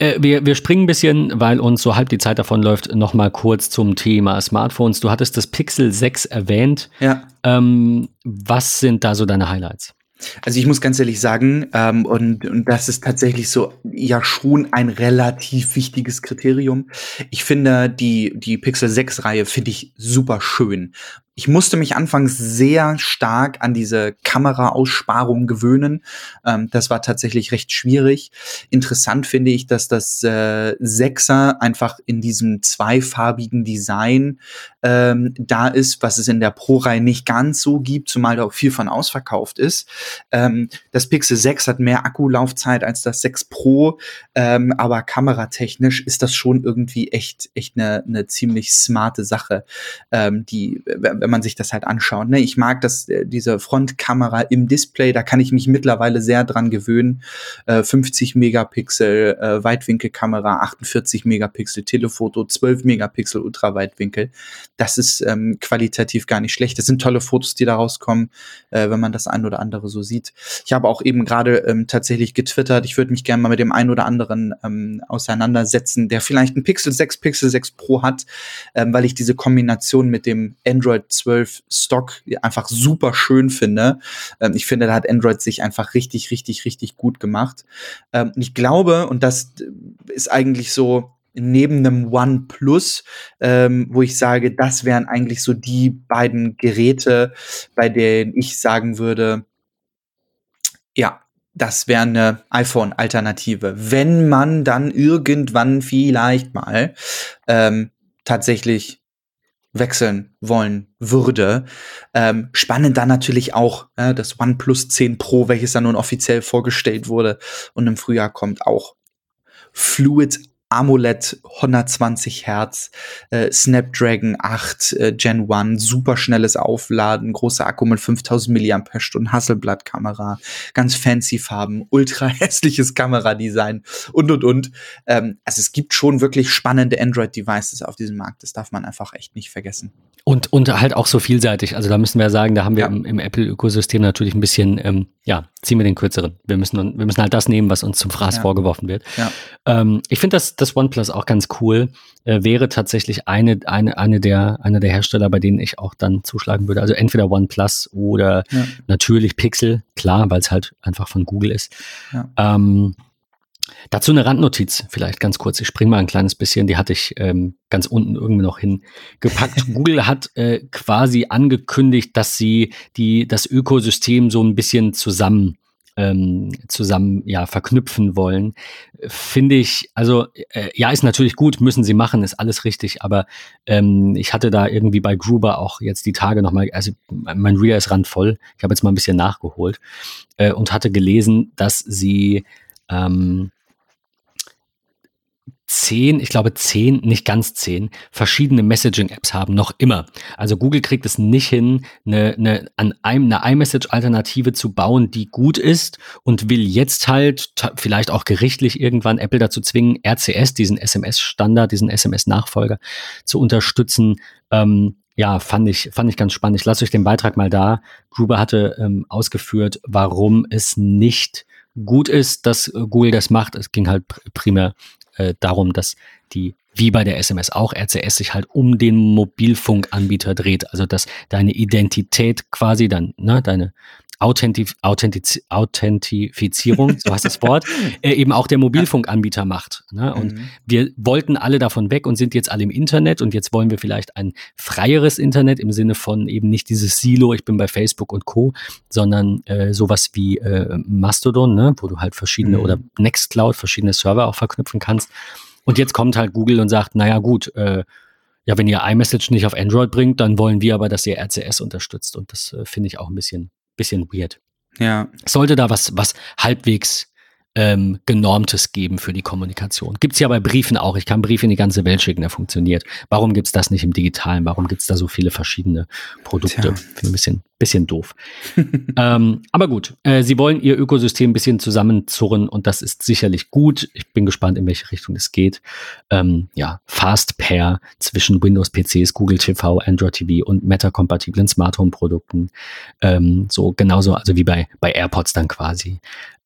[SPEAKER 2] wir, wir springen ein bisschen, weil uns so halb die Zeit davon läuft, noch mal kurz zum Thema Smartphones. Du hattest das Pixel 6 erwähnt.
[SPEAKER 3] Ja.
[SPEAKER 2] Ähm, was sind da so deine Highlights?
[SPEAKER 3] Also ich muss ganz ehrlich sagen, ähm, und, und das ist tatsächlich so ja schon ein relativ wichtiges Kriterium. Ich finde die, die Pixel 6 Reihe finde ich super schön. Ich musste mich anfangs sehr stark an diese Kameraaussparung gewöhnen. Ähm, das war tatsächlich recht schwierig. Interessant finde ich, dass das äh, Sechser einfach in diesem zweifarbigen Design ähm, da ist, was es in der Pro-Reihe nicht ganz so gibt, zumal da auch viel von ausverkauft ist. Ähm, das Pixel 6 hat mehr Akkulaufzeit als das 6 Pro, ähm, aber kameratechnisch ist das schon irgendwie echt, echt eine, eine ziemlich smarte Sache, ähm, die, wenn man sich das halt anschaut. Ne? Ich mag das, äh, diese Frontkamera im Display, da kann ich mich mittlerweile sehr dran gewöhnen. Äh, 50 Megapixel äh, Weitwinkelkamera, 48 Megapixel Telefoto, 12 Megapixel Ultraweitwinkel. Das ist ähm, qualitativ gar nicht schlecht. Das sind tolle Fotos, die da rauskommen, äh, wenn man das ein oder andere so sieht. Ich habe auch eben gerade ähm, tatsächlich getwittert, ich würde mich gerne mal mit dem einen oder anderen ähm, auseinandersetzen, der vielleicht ein Pixel 6, Pixel 6 Pro hat, ähm, weil ich diese Kombination mit dem Android 12 Stock einfach super schön finde. Ähm, ich finde, da hat Android sich einfach richtig, richtig, richtig gut gemacht. Ähm, ich glaube, und das ist eigentlich so neben einem OnePlus, ähm, wo ich sage, das wären eigentlich so die beiden Geräte, bei denen ich sagen würde, ja, das wäre eine iPhone-Alternative. Wenn man dann irgendwann vielleicht mal ähm, tatsächlich wechseln wollen würde. Ähm, spannend dann natürlich auch äh, das OnePlus 10 Pro, welches dann nun offiziell vorgestellt wurde und im Frühjahr kommt auch. Fluid AMOLED 120 Hertz, äh, Snapdragon 8 äh, Gen 1, super schnelles Aufladen, großer Akku mit 5000 mAh, Hasselblatt-Kamera, ganz fancy Farben, ultra hässliches Kameradesign und und und. Ähm, also es gibt schon wirklich spannende Android-Devices auf diesem Markt, das darf man einfach echt nicht vergessen.
[SPEAKER 2] Und, und halt auch so vielseitig. Also da müssen wir sagen, da haben wir ja. im, im Apple-Ökosystem natürlich ein bisschen, ähm, ja, ziehen wir den kürzeren. Wir müssen, wir müssen halt das nehmen, was uns zum Fraß ja. vorgeworfen wird. Ja. Ähm, ich finde das, das OnePlus auch ganz cool. Äh, wäre tatsächlich eine, eine, eine der, einer der Hersteller, bei denen ich auch dann zuschlagen würde. Also entweder OnePlus oder natürlich Pixel, klar, weil es halt einfach von Google ist. Ähm, Dazu eine Randnotiz, vielleicht ganz kurz. Ich springe mal ein kleines bisschen, die hatte ich ähm, ganz unten irgendwie noch hingepackt. Google hat äh, quasi angekündigt, dass sie die, das Ökosystem so ein bisschen zusammen ähm, zusammen ja verknüpfen wollen, finde ich, also äh, ja, ist natürlich gut, müssen sie machen, ist alles richtig, aber ähm, ich hatte da irgendwie bei Gruber auch jetzt die Tage nochmal, also mein Reader ist randvoll, ich habe jetzt mal ein bisschen nachgeholt äh, und hatte gelesen, dass sie ähm, zehn, ich glaube zehn, nicht ganz zehn, verschiedene Messaging-Apps haben, noch immer. Also Google kriegt es nicht hin, eine, eine, an einem, eine iMessage-Alternative zu bauen, die gut ist und will jetzt halt vielleicht auch gerichtlich irgendwann Apple dazu zwingen, RCS, diesen SMS-Standard, diesen SMS-Nachfolger zu unterstützen. Ähm, ja, fand ich, fand ich ganz spannend. Ich lasse euch den Beitrag mal da. Gruber hatte ähm, ausgeführt, warum es nicht gut ist, dass Google das macht. Es ging halt primär äh, darum, dass die, wie bei der SMS auch, RCS sich halt um den Mobilfunkanbieter dreht. Also dass deine Identität quasi dann, ne, deine Authentif Authentiz Authentifizierung, so heißt das Wort, äh, eben auch der Mobilfunkanbieter macht. Ne? Und mhm. wir wollten alle davon weg und sind jetzt alle im Internet und jetzt wollen wir vielleicht ein freieres Internet im Sinne von eben nicht dieses Silo, ich bin bei Facebook und Co., sondern äh, sowas wie äh, Mastodon, ne? wo du halt verschiedene mhm. oder Nextcloud, verschiedene Server auch verknüpfen kannst. Und jetzt kommt halt Google und sagt, naja gut, äh, ja, wenn ihr iMessage nicht auf Android bringt, dann wollen wir aber, dass ihr RCS unterstützt. Und das äh, finde ich auch ein bisschen bisschen weird.
[SPEAKER 3] Ja.
[SPEAKER 2] Sollte da was, was halbwegs ähm, genormtes geben für die Kommunikation. Gibt es ja bei Briefen auch. Ich kann Briefe in die ganze Welt schicken, der funktioniert. Warum gibt es das nicht im Digitalen? Warum gibt es da so viele verschiedene Produkte? Finde ein bisschen, bisschen doof. ähm, aber gut, äh, sie wollen ihr Ökosystem ein bisschen zusammenzurren und das ist sicherlich gut. Ich bin gespannt, in welche Richtung es geht. Ähm, ja, Fast Pair zwischen Windows-PCs, Google TV, Android TV und Meta-kompatiblen Smart Home-Produkten. Ähm, so genauso, also wie bei, bei AirPods dann quasi.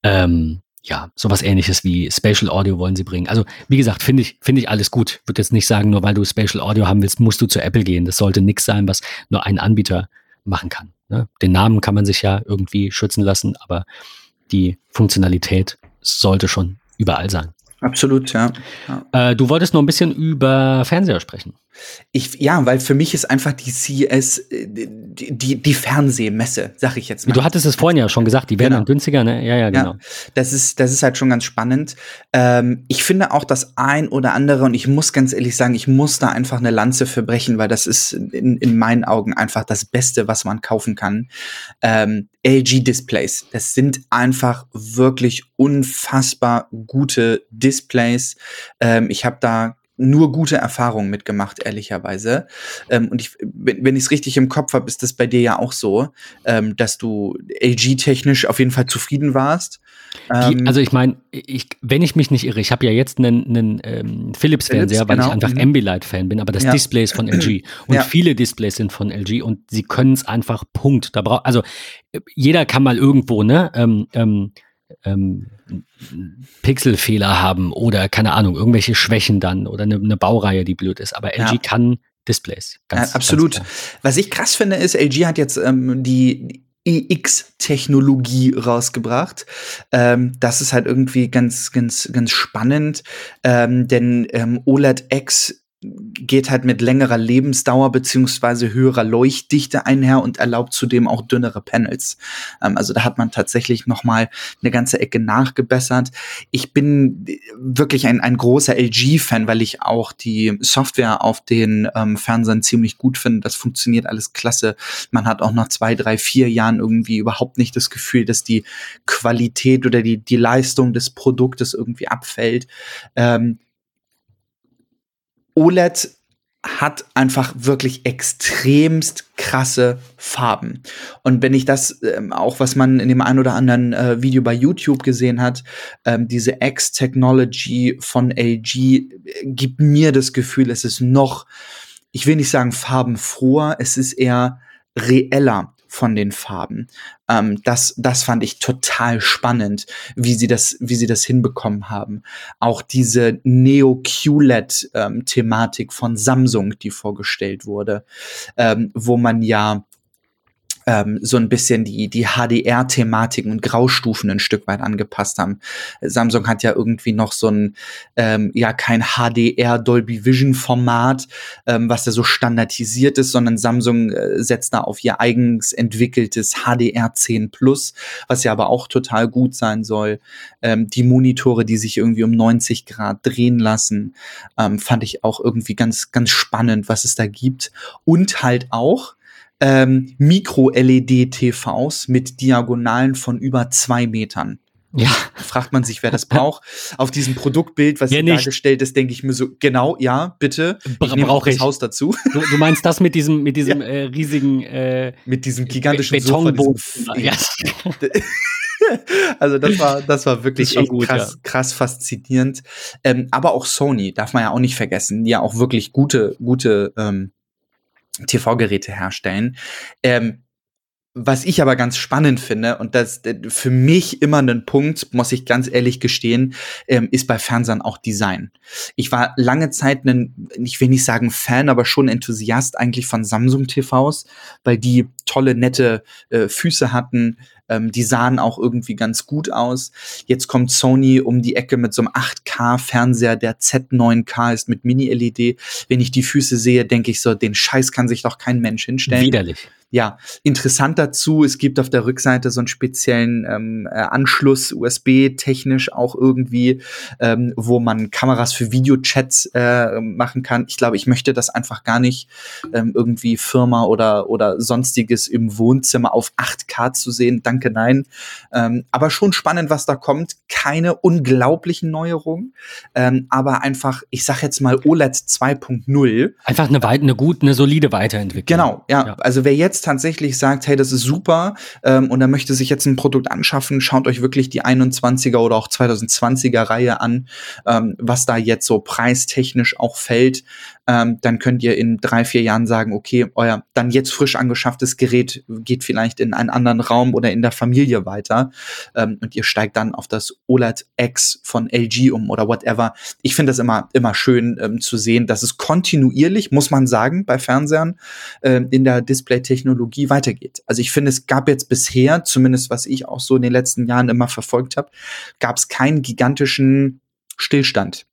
[SPEAKER 2] Ähm, ja, sowas ähnliches wie Spatial Audio wollen sie bringen. Also, wie gesagt, finde ich, finde ich alles gut. Würde jetzt nicht sagen, nur weil du Spatial Audio haben willst, musst du zu Apple gehen. Das sollte nichts sein, was nur ein Anbieter machen kann. Ne? Den Namen kann man sich ja irgendwie schützen lassen, aber die Funktionalität sollte schon überall sein.
[SPEAKER 3] Absolut, ja.
[SPEAKER 2] ja. Äh, du wolltest noch ein bisschen über Fernseher sprechen.
[SPEAKER 3] Ich, ja, weil für mich ist einfach die CES äh, die, die, die Fernsehmesse, sag ich jetzt mal.
[SPEAKER 2] Du hattest es vorhin ja schon gesagt, die werden
[SPEAKER 3] Genau.
[SPEAKER 2] dann günstiger, ne? Ja, ja, genau.
[SPEAKER 3] Ja, das ist, das ist halt schon ganz spannend. Ähm, ich finde auch das ein oder andere, und ich muss ganz ehrlich sagen, ich muss da einfach eine Lanze für brechen, weil das ist in, in meinen Augen einfach das Beste, was man kaufen kann. Ähm, LG-Displays. Das sind einfach wirklich unfassbar gute Displays. Ähm, ich habe da nur gute Erfahrungen mitgemacht, ehrlicherweise. Ähm, und ich, wenn, ich es richtig im Kopf habe, ist das bei dir ja auch so, ähm, dass du LG-technisch auf jeden Fall zufrieden warst.
[SPEAKER 2] Die,
[SPEAKER 3] Ähm,
[SPEAKER 2] also ich meine, ich, wenn ich mich nicht irre, ich habe ja jetzt einen, einen ähm, Philips-Fernseher,
[SPEAKER 3] Philips,
[SPEAKER 2] weil ich
[SPEAKER 3] genau,
[SPEAKER 2] einfach
[SPEAKER 3] mhm.
[SPEAKER 2] Ambilight-Fan bin, aber das
[SPEAKER 3] Ja.
[SPEAKER 2] Display ist von LG. Und
[SPEAKER 3] Ja.
[SPEAKER 2] viele Displays sind von LG und sie können es einfach Punkt. Da braucht, also äh, jeder kann mal irgendwo, ne, ähm, Pixelfehler haben oder keine Ahnung, irgendwelche Schwächen dann oder eine, eine Baureihe, die blöd ist. Aber LG
[SPEAKER 3] Ja.
[SPEAKER 2] kann Displays. Ganz,
[SPEAKER 3] Ja, absolut.
[SPEAKER 2] Ganz.
[SPEAKER 3] Was ich krass finde, ist, LG hat jetzt ähm, die EX-Technologie rausgebracht. Ähm, das ist halt irgendwie ganz, ganz, ganz spannend, ähm, denn ähm, OLED X geht halt mit längerer Lebensdauer beziehungsweise höherer Leuchtdichte einher und erlaubt zudem auch dünnere Panels. Ähm, also da hat man tatsächlich noch mal eine ganze Ecke nachgebessert. Ich bin wirklich ein, ein großer LG-Fan, weil ich auch die Software auf den ähm, Fernsehern ziemlich gut finde. Das funktioniert alles klasse. Man hat auch nach zwei, drei, vier Jahren irgendwie überhaupt nicht das Gefühl, dass die Qualität oder die, die Leistung des Produktes irgendwie abfällt. Ähm, OLED hat einfach wirklich extremst krasse Farben. Und wenn ich das ähm, auch, was man in dem ein oder anderen äh, Video bei YouTube gesehen hat, ähm, diese X-Technology von LG äh, gibt mir das Gefühl, es ist noch, ich will nicht sagen farbenfroher, es ist eher reeller von den Farben. Ähm, das, das fand ich total spannend, wie sie das, wie sie das hinbekommen haben. Auch diese Neo-QLED-Thematik von Samsung, die vorgestellt wurde, ähm, wo man ja ähm, so ein bisschen die, die HDR-Thematiken und Graustufen ein Stück weit angepasst haben. Samsung hat ja irgendwie noch so ein, ähm, ja, kein HDR Dolby Vision Format, ähm, was ja so standardisiert ist, sondern Samsung äh, setzt da auf ihr eigens entwickeltes HDR 10 Plus, was ja aber auch total gut sein soll. Ähm, die Monitore, die sich irgendwie um 90 Grad drehen lassen, ähm, fand ich auch irgendwie ganz, ganz spannend, was es da gibt. Und halt auch, ähm, Mikro-LED-TVs mit Diagonalen von über zwei Metern.
[SPEAKER 2] Ja,
[SPEAKER 3] Fragt man sich, wer das braucht. Auf diesem Produktbild, was
[SPEAKER 2] Ja,
[SPEAKER 3] hier dargestellt ist, denke ich mir so, genau, ja, bitte.
[SPEAKER 2] Bra-
[SPEAKER 3] Ich nehme auch das
[SPEAKER 2] ich.
[SPEAKER 3] Haus dazu.
[SPEAKER 2] du, du meinst das mit diesem, mit diesem äh, riesigen äh,
[SPEAKER 3] Mit diesem gigantischen
[SPEAKER 2] Betonboden. Ja.
[SPEAKER 3] Also das war, das war wirklich
[SPEAKER 2] Das gut,
[SPEAKER 3] krass, krass faszinierend. Ähm, aber auch Sony, darf man ja auch nicht vergessen, die ja auch wirklich gute, gute ähm, TV-Geräte herstellen. Ähm, was ich aber ganz spannend finde, und das äh, für mich immer ein Punkt, muss ich ganz ehrlich gestehen, ähm, ist bei Fernsehern auch Design. Ich war lange Zeit ein, ich will nicht sagen Fan, aber schon Enthusiast eigentlich von Samsung TVs, weil die tolle, nette äh, Füße hatten. Ähm, die sahen auch irgendwie ganz gut aus. Jetzt kommt Sony um die Ecke mit so einem 8K-Fernseher, der Z9K ist mit Mini-LED. Wenn ich die Füße sehe, denke ich so, den Scheiß kann sich doch kein Mensch hinstellen.
[SPEAKER 2] Widerlich.
[SPEAKER 3] Ja, interessant dazu, es gibt auf der Rückseite so einen speziellen ähm, äh, Anschluss, USB-technisch auch irgendwie, ähm, wo man Kameras für Videochats äh, machen kann. Ich glaube, ich möchte das einfach gar nicht ähm, irgendwie Firma oder, oder sonstiges im Wohnzimmer auf 8K zu sehen. Danke, nein. Ähm, aber schon spannend, was da kommt. Keine unglaublichen Neuerungen, ähm, aber einfach, ich sag jetzt mal OLED 2.0.
[SPEAKER 2] Einfach eine, weit, eine gut, eine solide Weiterentwicklung.
[SPEAKER 3] Genau, ja.
[SPEAKER 2] Ja.
[SPEAKER 3] Also wer jetzt tatsächlich sagt, hey, das ist super ähm, und er möchte sich jetzt ein Produkt anschaffen, schaut euch wirklich die 21er oder auch 2020er Reihe an, ähm, was da jetzt so preistechnisch auch fällt. Ähm, dann könnt ihr in drei, vier Jahren sagen, okay, euer dann jetzt frisch angeschafftes Gerät geht vielleicht in einen anderen Raum oder in der Familie weiter ähm, und ihr steigt dann auf das OLED X von LG um oder whatever. Ich finde das immer, immer schön ähm, zu sehen, dass es kontinuierlich, muss man sagen, bei Fernsehern ähm, in der Display-Technologie weitergeht. Also ich finde, es gab jetzt bisher, zumindest was ich auch so in den letzten Jahren immer verfolgt habe, gab es keinen gigantischen Stillstand.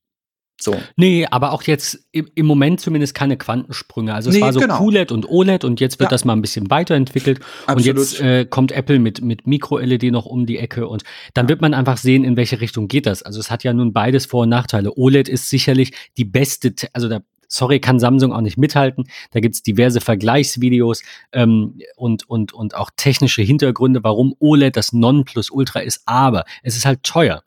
[SPEAKER 3] So.
[SPEAKER 2] Nee, aber auch jetzt im, Moment zumindest keine Quantensprünge. Also es
[SPEAKER 3] Nee,
[SPEAKER 2] war so
[SPEAKER 3] genau.
[SPEAKER 2] QLED und OLED und jetzt wird
[SPEAKER 3] Ja.
[SPEAKER 2] das mal ein bisschen weiterentwickelt. Und
[SPEAKER 3] Absolut.
[SPEAKER 2] jetzt äh, kommt Apple mit, mit Micro-LED noch um die Ecke und dann wird man einfach sehen, in welche Richtung geht das. Also es hat ja nun beides Vor- und Nachteile. OLED ist sicherlich die beste, Te- also da Sorry, kann Samsung auch nicht mithalten. Da gibt's diverse Vergleichsvideos ähm, und, und, und auch technische Hintergründe, warum OLED das Nonplusultra ist. Aber es ist halt teuer.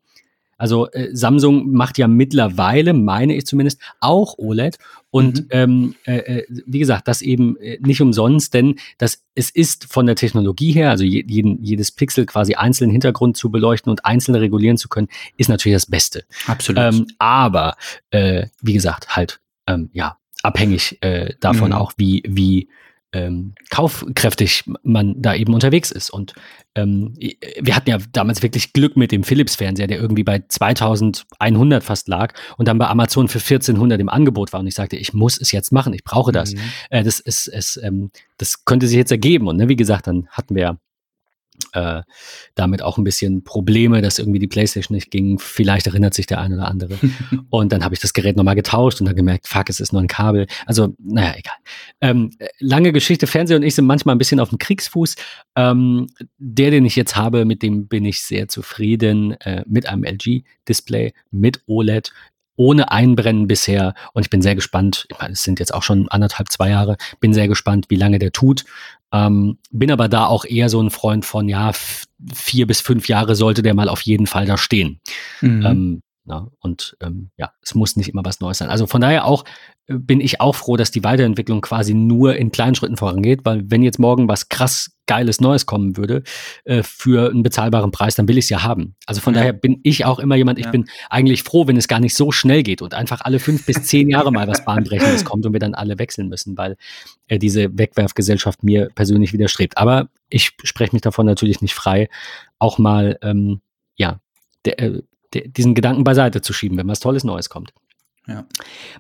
[SPEAKER 2] Also äh, Samsung macht ja mittlerweile, meine ich zumindest, auch OLED. Und
[SPEAKER 3] Mhm.
[SPEAKER 2] ähm, äh, äh, wie gesagt, das eben äh, nicht umsonst, denn das, es ist von der Technologie her, also je, jeden, jedes Pixel quasi einzelnen Hintergrund zu beleuchten und einzeln regulieren zu können, ist natürlich das Beste.
[SPEAKER 3] Absolut.
[SPEAKER 2] Ähm, aber äh, wie gesagt, halt ähm, ja abhängig äh, davon
[SPEAKER 3] Mhm.
[SPEAKER 2] auch, wie wie ähm, kaufkräftig man da eben unterwegs ist. Und ähm, wir hatten ja damals wirklich Glück mit dem Philips-Fernseher, der irgendwie bei 2100 fast lag und dann bei Amazon für 1400 im Angebot war. Und ich sagte, ich muss es jetzt machen, ich brauche das.
[SPEAKER 3] Mhm.
[SPEAKER 2] Äh, das, ist, es, ähm, das könnte sich jetzt ergeben. Und ne, wie gesagt, dann hatten wir äh, damit auch ein bisschen Probleme, dass irgendwie die Playstation nicht ging. Vielleicht erinnert sich der eine oder andere. und dann habe ich das Gerät nochmal getauscht und dann gemerkt, fuck, es ist nur ein Kabel. Also, naja, egal. Ähm, äh, lange Geschichte, Fernseher und ich sind manchmal ein bisschen auf dem Kriegsfuß. Ähm, der, den ich jetzt habe, mit dem bin ich sehr zufrieden. Äh, mit einem LG-Display, mit OLED, ohne Einbrennen bisher. Und ich bin sehr gespannt. Ich meine, es sind jetzt auch schon anderthalb, zwei Jahre. Bin sehr gespannt, wie lange der tut. Ähm, bin aber da auch eher so ein Freund von, ja, vier bis fünf Jahre sollte der mal auf jeden Fall da stehen.
[SPEAKER 3] Mhm.
[SPEAKER 2] Ähm, na, und ähm, ja, es muss nicht immer was Neues sein. Also von daher auch äh, bin ich auch froh, dass die Weiterentwicklung quasi nur in kleinen Schritten vorangeht, weil wenn jetzt morgen was krass geiles Neues kommen würde äh, für einen bezahlbaren Preis, dann will ich es ja haben. Also von
[SPEAKER 3] Ja.
[SPEAKER 2] daher bin ich auch immer jemand, ich
[SPEAKER 3] Ja.
[SPEAKER 2] bin eigentlich froh, wenn es gar nicht so schnell geht und einfach alle fünf bis zehn Jahre mal was Bahnbrechendes kommt und wir dann alle wechseln müssen, weil äh, diese Wegwerfgesellschaft mir persönlich widerstrebt. Aber ich spreche mich davon natürlich nicht frei, auch mal ähm, ja, der, äh, der, diesen Gedanken beiseite zu schieben, wenn was Tolles Neues kommt.
[SPEAKER 3] Ja.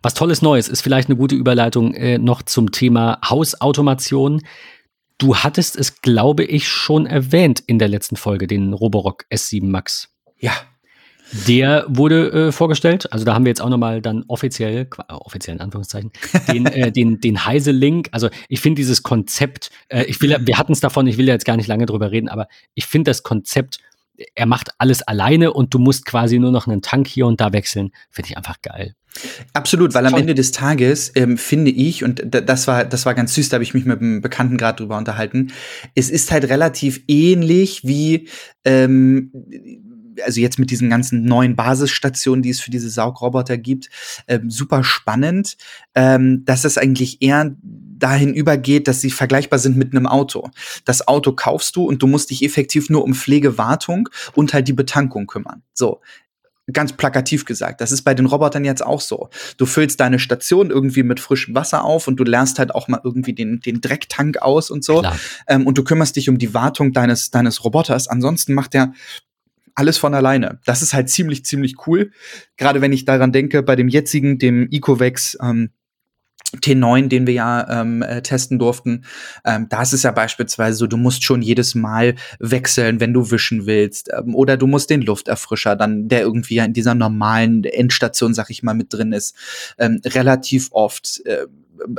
[SPEAKER 2] Was Tolles Neues ist vielleicht eine gute Überleitung äh, noch zum Thema Hausautomation. Du hattest es, glaube ich, schon erwähnt in der letzten Folge, den Roborock S7 Max.
[SPEAKER 3] ja.
[SPEAKER 2] Der wurde äh, vorgestellt. Also da haben wir jetzt auch nochmal dann offiziell, äh, offiziell in Anführungszeichen, den, äh, den, den Heise-Link. Also ich finde dieses Konzept, äh, ich will, wir hatten es davon, ich will ja jetzt gar nicht lange drüber reden, aber ich finde das Konzept, er macht alles alleine und du musst quasi nur noch einen Tank hier und da wechseln, finde ich einfach geil.
[SPEAKER 3] Absolut, weil am
[SPEAKER 2] Toll.
[SPEAKER 3] Ende des Tages ähm, finde ich, und da- das war, das war ganz süß, da habe ich mich mit einem Bekannten gerade drüber unterhalten, es ist halt relativ ähnlich wie, ähm, also jetzt mit diesen ganzen neuen Basisstationen, die es für diese Saugroboter gibt, ähm, super spannend, ähm, dass es eigentlich eher dahin übergeht, dass sie vergleichbar sind mit einem Auto. Das Auto kaufst du und du musst dich effektiv nur um Pflege, Wartung und halt die Betankung kümmern. So, ganz plakativ gesagt. Das ist bei den Robotern jetzt auch so. Du füllst deine Station irgendwie mit frischem Wasser auf und du lernst halt auch mal irgendwie den, den Drecktank aus und so. Ähm, und du kümmerst dich um die Wartung deines, deines Roboters. Ansonsten macht er alles von alleine. Das ist halt ziemlich, ziemlich cool. Gerade wenn ich daran denke, bei dem jetzigen, dem Ecovex, ähm, T9, den wir ja ähm, äh, testen durften, ähm, da ist es ja beispielsweise so, du musst schon jedes Mal wechseln, wenn du wischen willst. Ähm, oder du musst den Lufterfrischer, dann, der irgendwie ja in dieser normalen Endstation, sag ich mal, mit drin ist, ähm, relativ oft äh,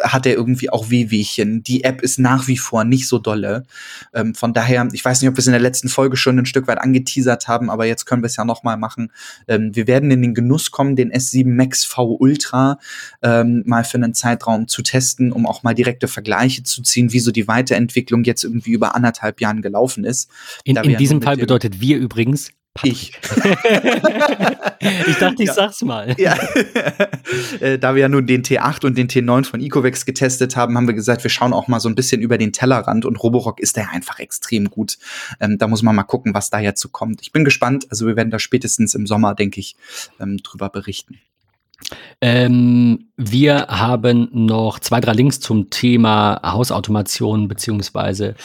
[SPEAKER 3] hat er irgendwie auch Wehwehchen. Die App ist nach wie vor nicht so dolle. Ähm, von daher, ich weiß nicht, ob wir es in der letzten Folge schon ein Stück weit angeteasert haben, aber jetzt können wir es ja noch mal machen. Ähm, wir werden in den Genuss kommen, den S7 Max V Ultra ähm, mal für einen Zeitraum zu testen, um auch mal direkte Vergleiche zu ziehen, wie so die Weiterentwicklung jetzt irgendwie über anderthalb Jahren gelaufen ist.
[SPEAKER 2] In, in diesem Fall bedeutet wir übrigens
[SPEAKER 3] Ich.
[SPEAKER 2] ich dachte, ich
[SPEAKER 3] Ja.
[SPEAKER 2] sag's mal.
[SPEAKER 3] Ja. Äh, da wir ja nun den T8 und den T9 von Ecovex getestet haben, haben wir gesagt, wir schauen auch mal so ein bisschen über den Tellerrand und Roborock ist da ja einfach extrem gut. Ähm, da muss man mal gucken, was da jetzt so kommt. Ich bin gespannt. Also wir werden da spätestens im Sommer, denke ich, ähm, drüber berichten.
[SPEAKER 2] Ähm, wir haben noch zwei, drei Links zum Thema Hausautomation, beziehungsweise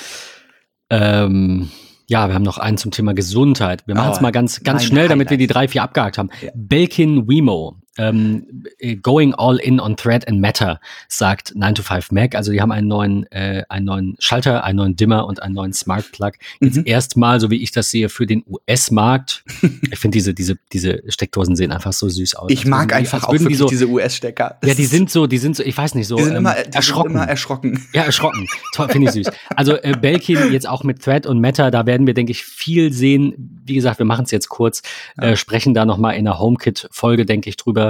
[SPEAKER 2] ähm, ja, wir haben noch einen zum Thema Gesundheit. Wir machen es
[SPEAKER 3] Oh,
[SPEAKER 2] mal ganz, ganz schnell, damit wir die
[SPEAKER 3] Highlight.
[SPEAKER 2] drei, vier abgehakt haben.
[SPEAKER 3] Ja.
[SPEAKER 2] Belkin Wemo ähm, Going all in on Thread and Matter, sagt 9 to 5 Mac. Also die haben einen neuen, äh, einen neuen Schalter, einen neuen Dimmer und einen neuen Smart Plug. Jetzt mhm. erstmal, so wie ich das sehe, für den US-Markt. ich finde diese, diese, diese Steckdosen sehen einfach so süß aus.
[SPEAKER 3] Ich mag einfach auch
[SPEAKER 2] die
[SPEAKER 3] so, diese US-Stecker.
[SPEAKER 2] Ja, die sind so, die sind so, ich weiß nicht, so
[SPEAKER 3] die sind ähm, immer, die erschrocken. Sind immer erschrocken.
[SPEAKER 2] Ja, erschrocken. Toll, finde ich süß. Also äh, Belkin jetzt auch mit Thread und Matter, da werden wir, denke ich, viel sehen. Wie gesagt, wir machen es jetzt kurz, ja. äh, sprechen da nochmal in der HomeKit-Folge, denke ich, drüber.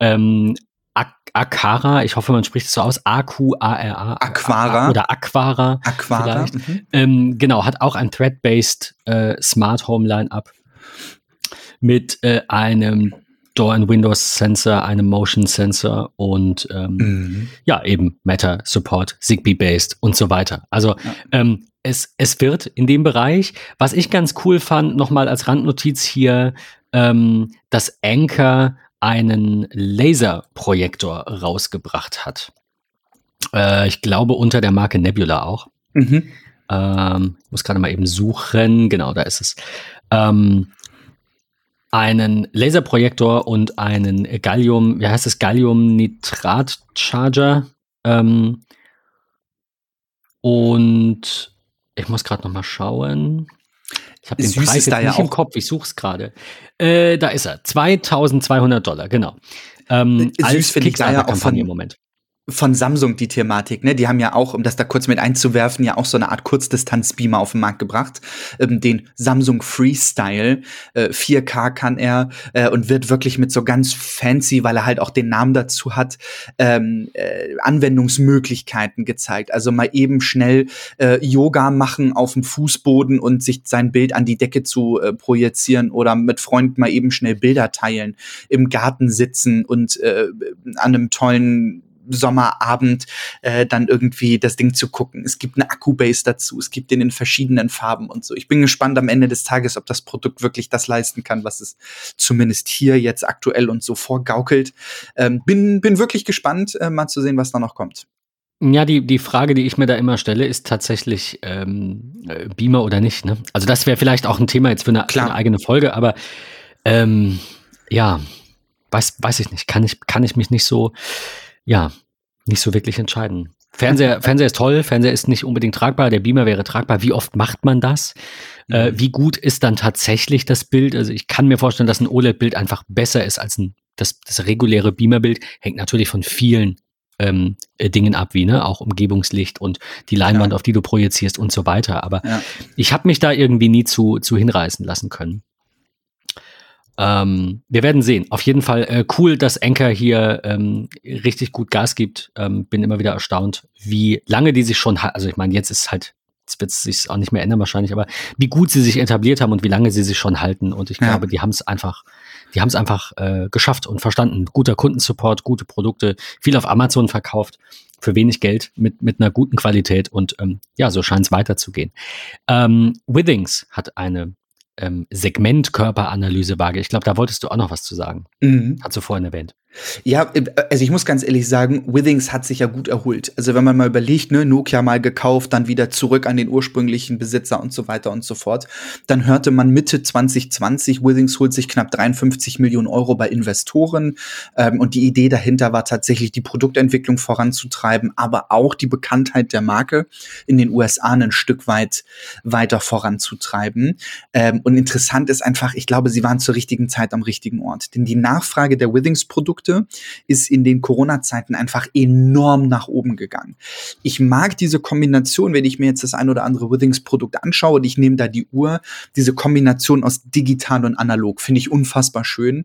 [SPEAKER 2] Ähm, Akara, ich hoffe, man spricht es so aus, A-Q-A-R-A.
[SPEAKER 3] Aquara.
[SPEAKER 2] Oder Aquara.
[SPEAKER 3] Aquara. Mhm.
[SPEAKER 2] Ähm, genau, hat auch ein Thread-based äh, Smart Home Line-Up mit äh, einem Door and Windows Sensor, einem Motion Sensor und ähm, mhm. ja, eben Matter Support, Zigbee based und so weiter. Also ja. ähm, es, es wird in dem Bereich, was ich ganz cool fand, nochmal als Randnotiz hier, ähm, dass Anchor einen Laserprojektor rausgebracht hat. Äh, ich glaube unter der Marke Nebula auch. Mhm. Ähm, muss gerade mal eben suchen. Genau, da ist es. Ähm, einen Laserprojektor und einen Gallium, wie heißt es, Gallium-Nitrat-Charger. Ähm, und ich muss gerade noch mal schauen. Ich habe den Preis jetzt nicht im Kopf, ich suche es gerade. Äh, da ist er, 2200 Dollar, genau.
[SPEAKER 3] Ähm, Süß als Kickstarter-Kampagne ja im Moment von Samsung die Thematik, ne? Die haben ja auch, um das da kurz mit einzuwerfen, ja auch so eine Art Kurzdistanzbeamer auf den Markt gebracht. Ähm, den Samsung Freestyle. Äh, 4K kann er äh, und wird wirklich mit so ganz fancy, weil er halt auch den Namen dazu hat, ähm, äh, Anwendungsmöglichkeiten gezeigt. Also mal eben schnell äh, Yoga machen auf dem Fußboden und sich sein Bild an die Decke zu äh, projizieren oder mit Freunden mal eben schnell Bilder teilen, im Garten sitzen und äh, an einem tollen Sommerabend äh, dann irgendwie das Ding zu gucken. Es gibt eine Akku-Base dazu, es gibt den in verschiedenen Farben und so. Ich bin gespannt am Ende des Tages, ob das Produkt wirklich das leisten kann, was es zumindest hier jetzt aktuell und so vorgaukelt. Ähm, bin, bin wirklich gespannt, äh, mal zu sehen, was da noch kommt.
[SPEAKER 2] Ja, die, die Frage, die ich mir da immer stelle, ist tatsächlich ähm, äh, Beamer oder nicht. Ne? Also das wäre vielleicht auch ein Thema jetzt für eine, für eine eigene Folge, aber ähm, ja, weiß, weiß ich nicht. Kann ich, kann ich mich nicht so ja, nicht so wirklich entscheiden. Fernseher, Fernseher ist toll, Fernseher ist nicht unbedingt tragbar, der Beamer wäre tragbar. Wie oft macht man das? Äh, mhm. Wie gut ist dann tatsächlich das Bild? Also ich kann mir vorstellen, dass ein OLED-Bild einfach besser ist als ein, das, das reguläre Beamer-Bild. Hängt natürlich von vielen ähm, äh, Dingen ab, wie ne, auch Umgebungslicht und die Leinwand, ja. auf die du projizierst und so weiter. Aber ja. ich habe mich da irgendwie nie zu, zu hinreißen lassen können. Ähm, wir werden sehen. Auf jeden Fall äh, cool, dass Anchor hier ähm, richtig gut Gas gibt. Ähm, bin immer wieder erstaunt, wie lange die sich schon, also ich meine, jetzt ist halt, jetzt wird es sich auch nicht mehr ändern wahrscheinlich, aber wie gut sie sich etabliert haben und wie lange sie sich schon halten. Und ich ja. glaube, die haben es einfach, die haben es einfach äh, geschafft und verstanden. Guter Kundensupport, gute Produkte, viel auf Amazon verkauft für wenig Geld mit, mit einer guten Qualität und ähm, ja, so scheint es weiterzugehen. Ähm, Withings hat eine ähm, Segmentkörperanalyse-Waage. Ich glaube, da wolltest du auch noch was zu sagen. Mhm. Hast du vorhin erwähnt.
[SPEAKER 3] Ja, äh, also ich muss ganz ehrlich sagen, Withings hat sich ja gut erholt. Also wenn man mal überlegt, ne, Nokia mal gekauft, dann wieder zurück an den ursprünglichen Besitzer und so weiter und so fort, dann hörte man Mitte 2020, Withings holt sich knapp 53 Millionen Euro bei Investoren. Ähm, und die Idee dahinter war tatsächlich, die Produktentwicklung voranzutreiben, aber auch die Bekanntheit der Marke in den USA ein Stück weit weiter voranzutreiben. Ähm, und interessant ist einfach, ich glaube, sie waren zur richtigen Zeit am richtigen Ort. Denn die Nachfrage der Withings-Produkte Produkte ist in den Corona-Zeiten einfach enorm nach oben gegangen. Ich mag diese Kombination, wenn ich mir jetzt das ein oder andere Withings-Produkt anschaue und ich nehme da die Uhr, diese Kombination aus digital und analog, finde ich unfassbar schön.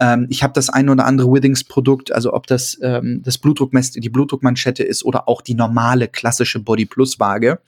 [SPEAKER 3] Ähm, ich habe das ein oder andere Withings-Produkt, also ob das ähm, das Blutdruckmess die Blutdruckmanschette ist oder auch die normale klassische Body Plus Waage.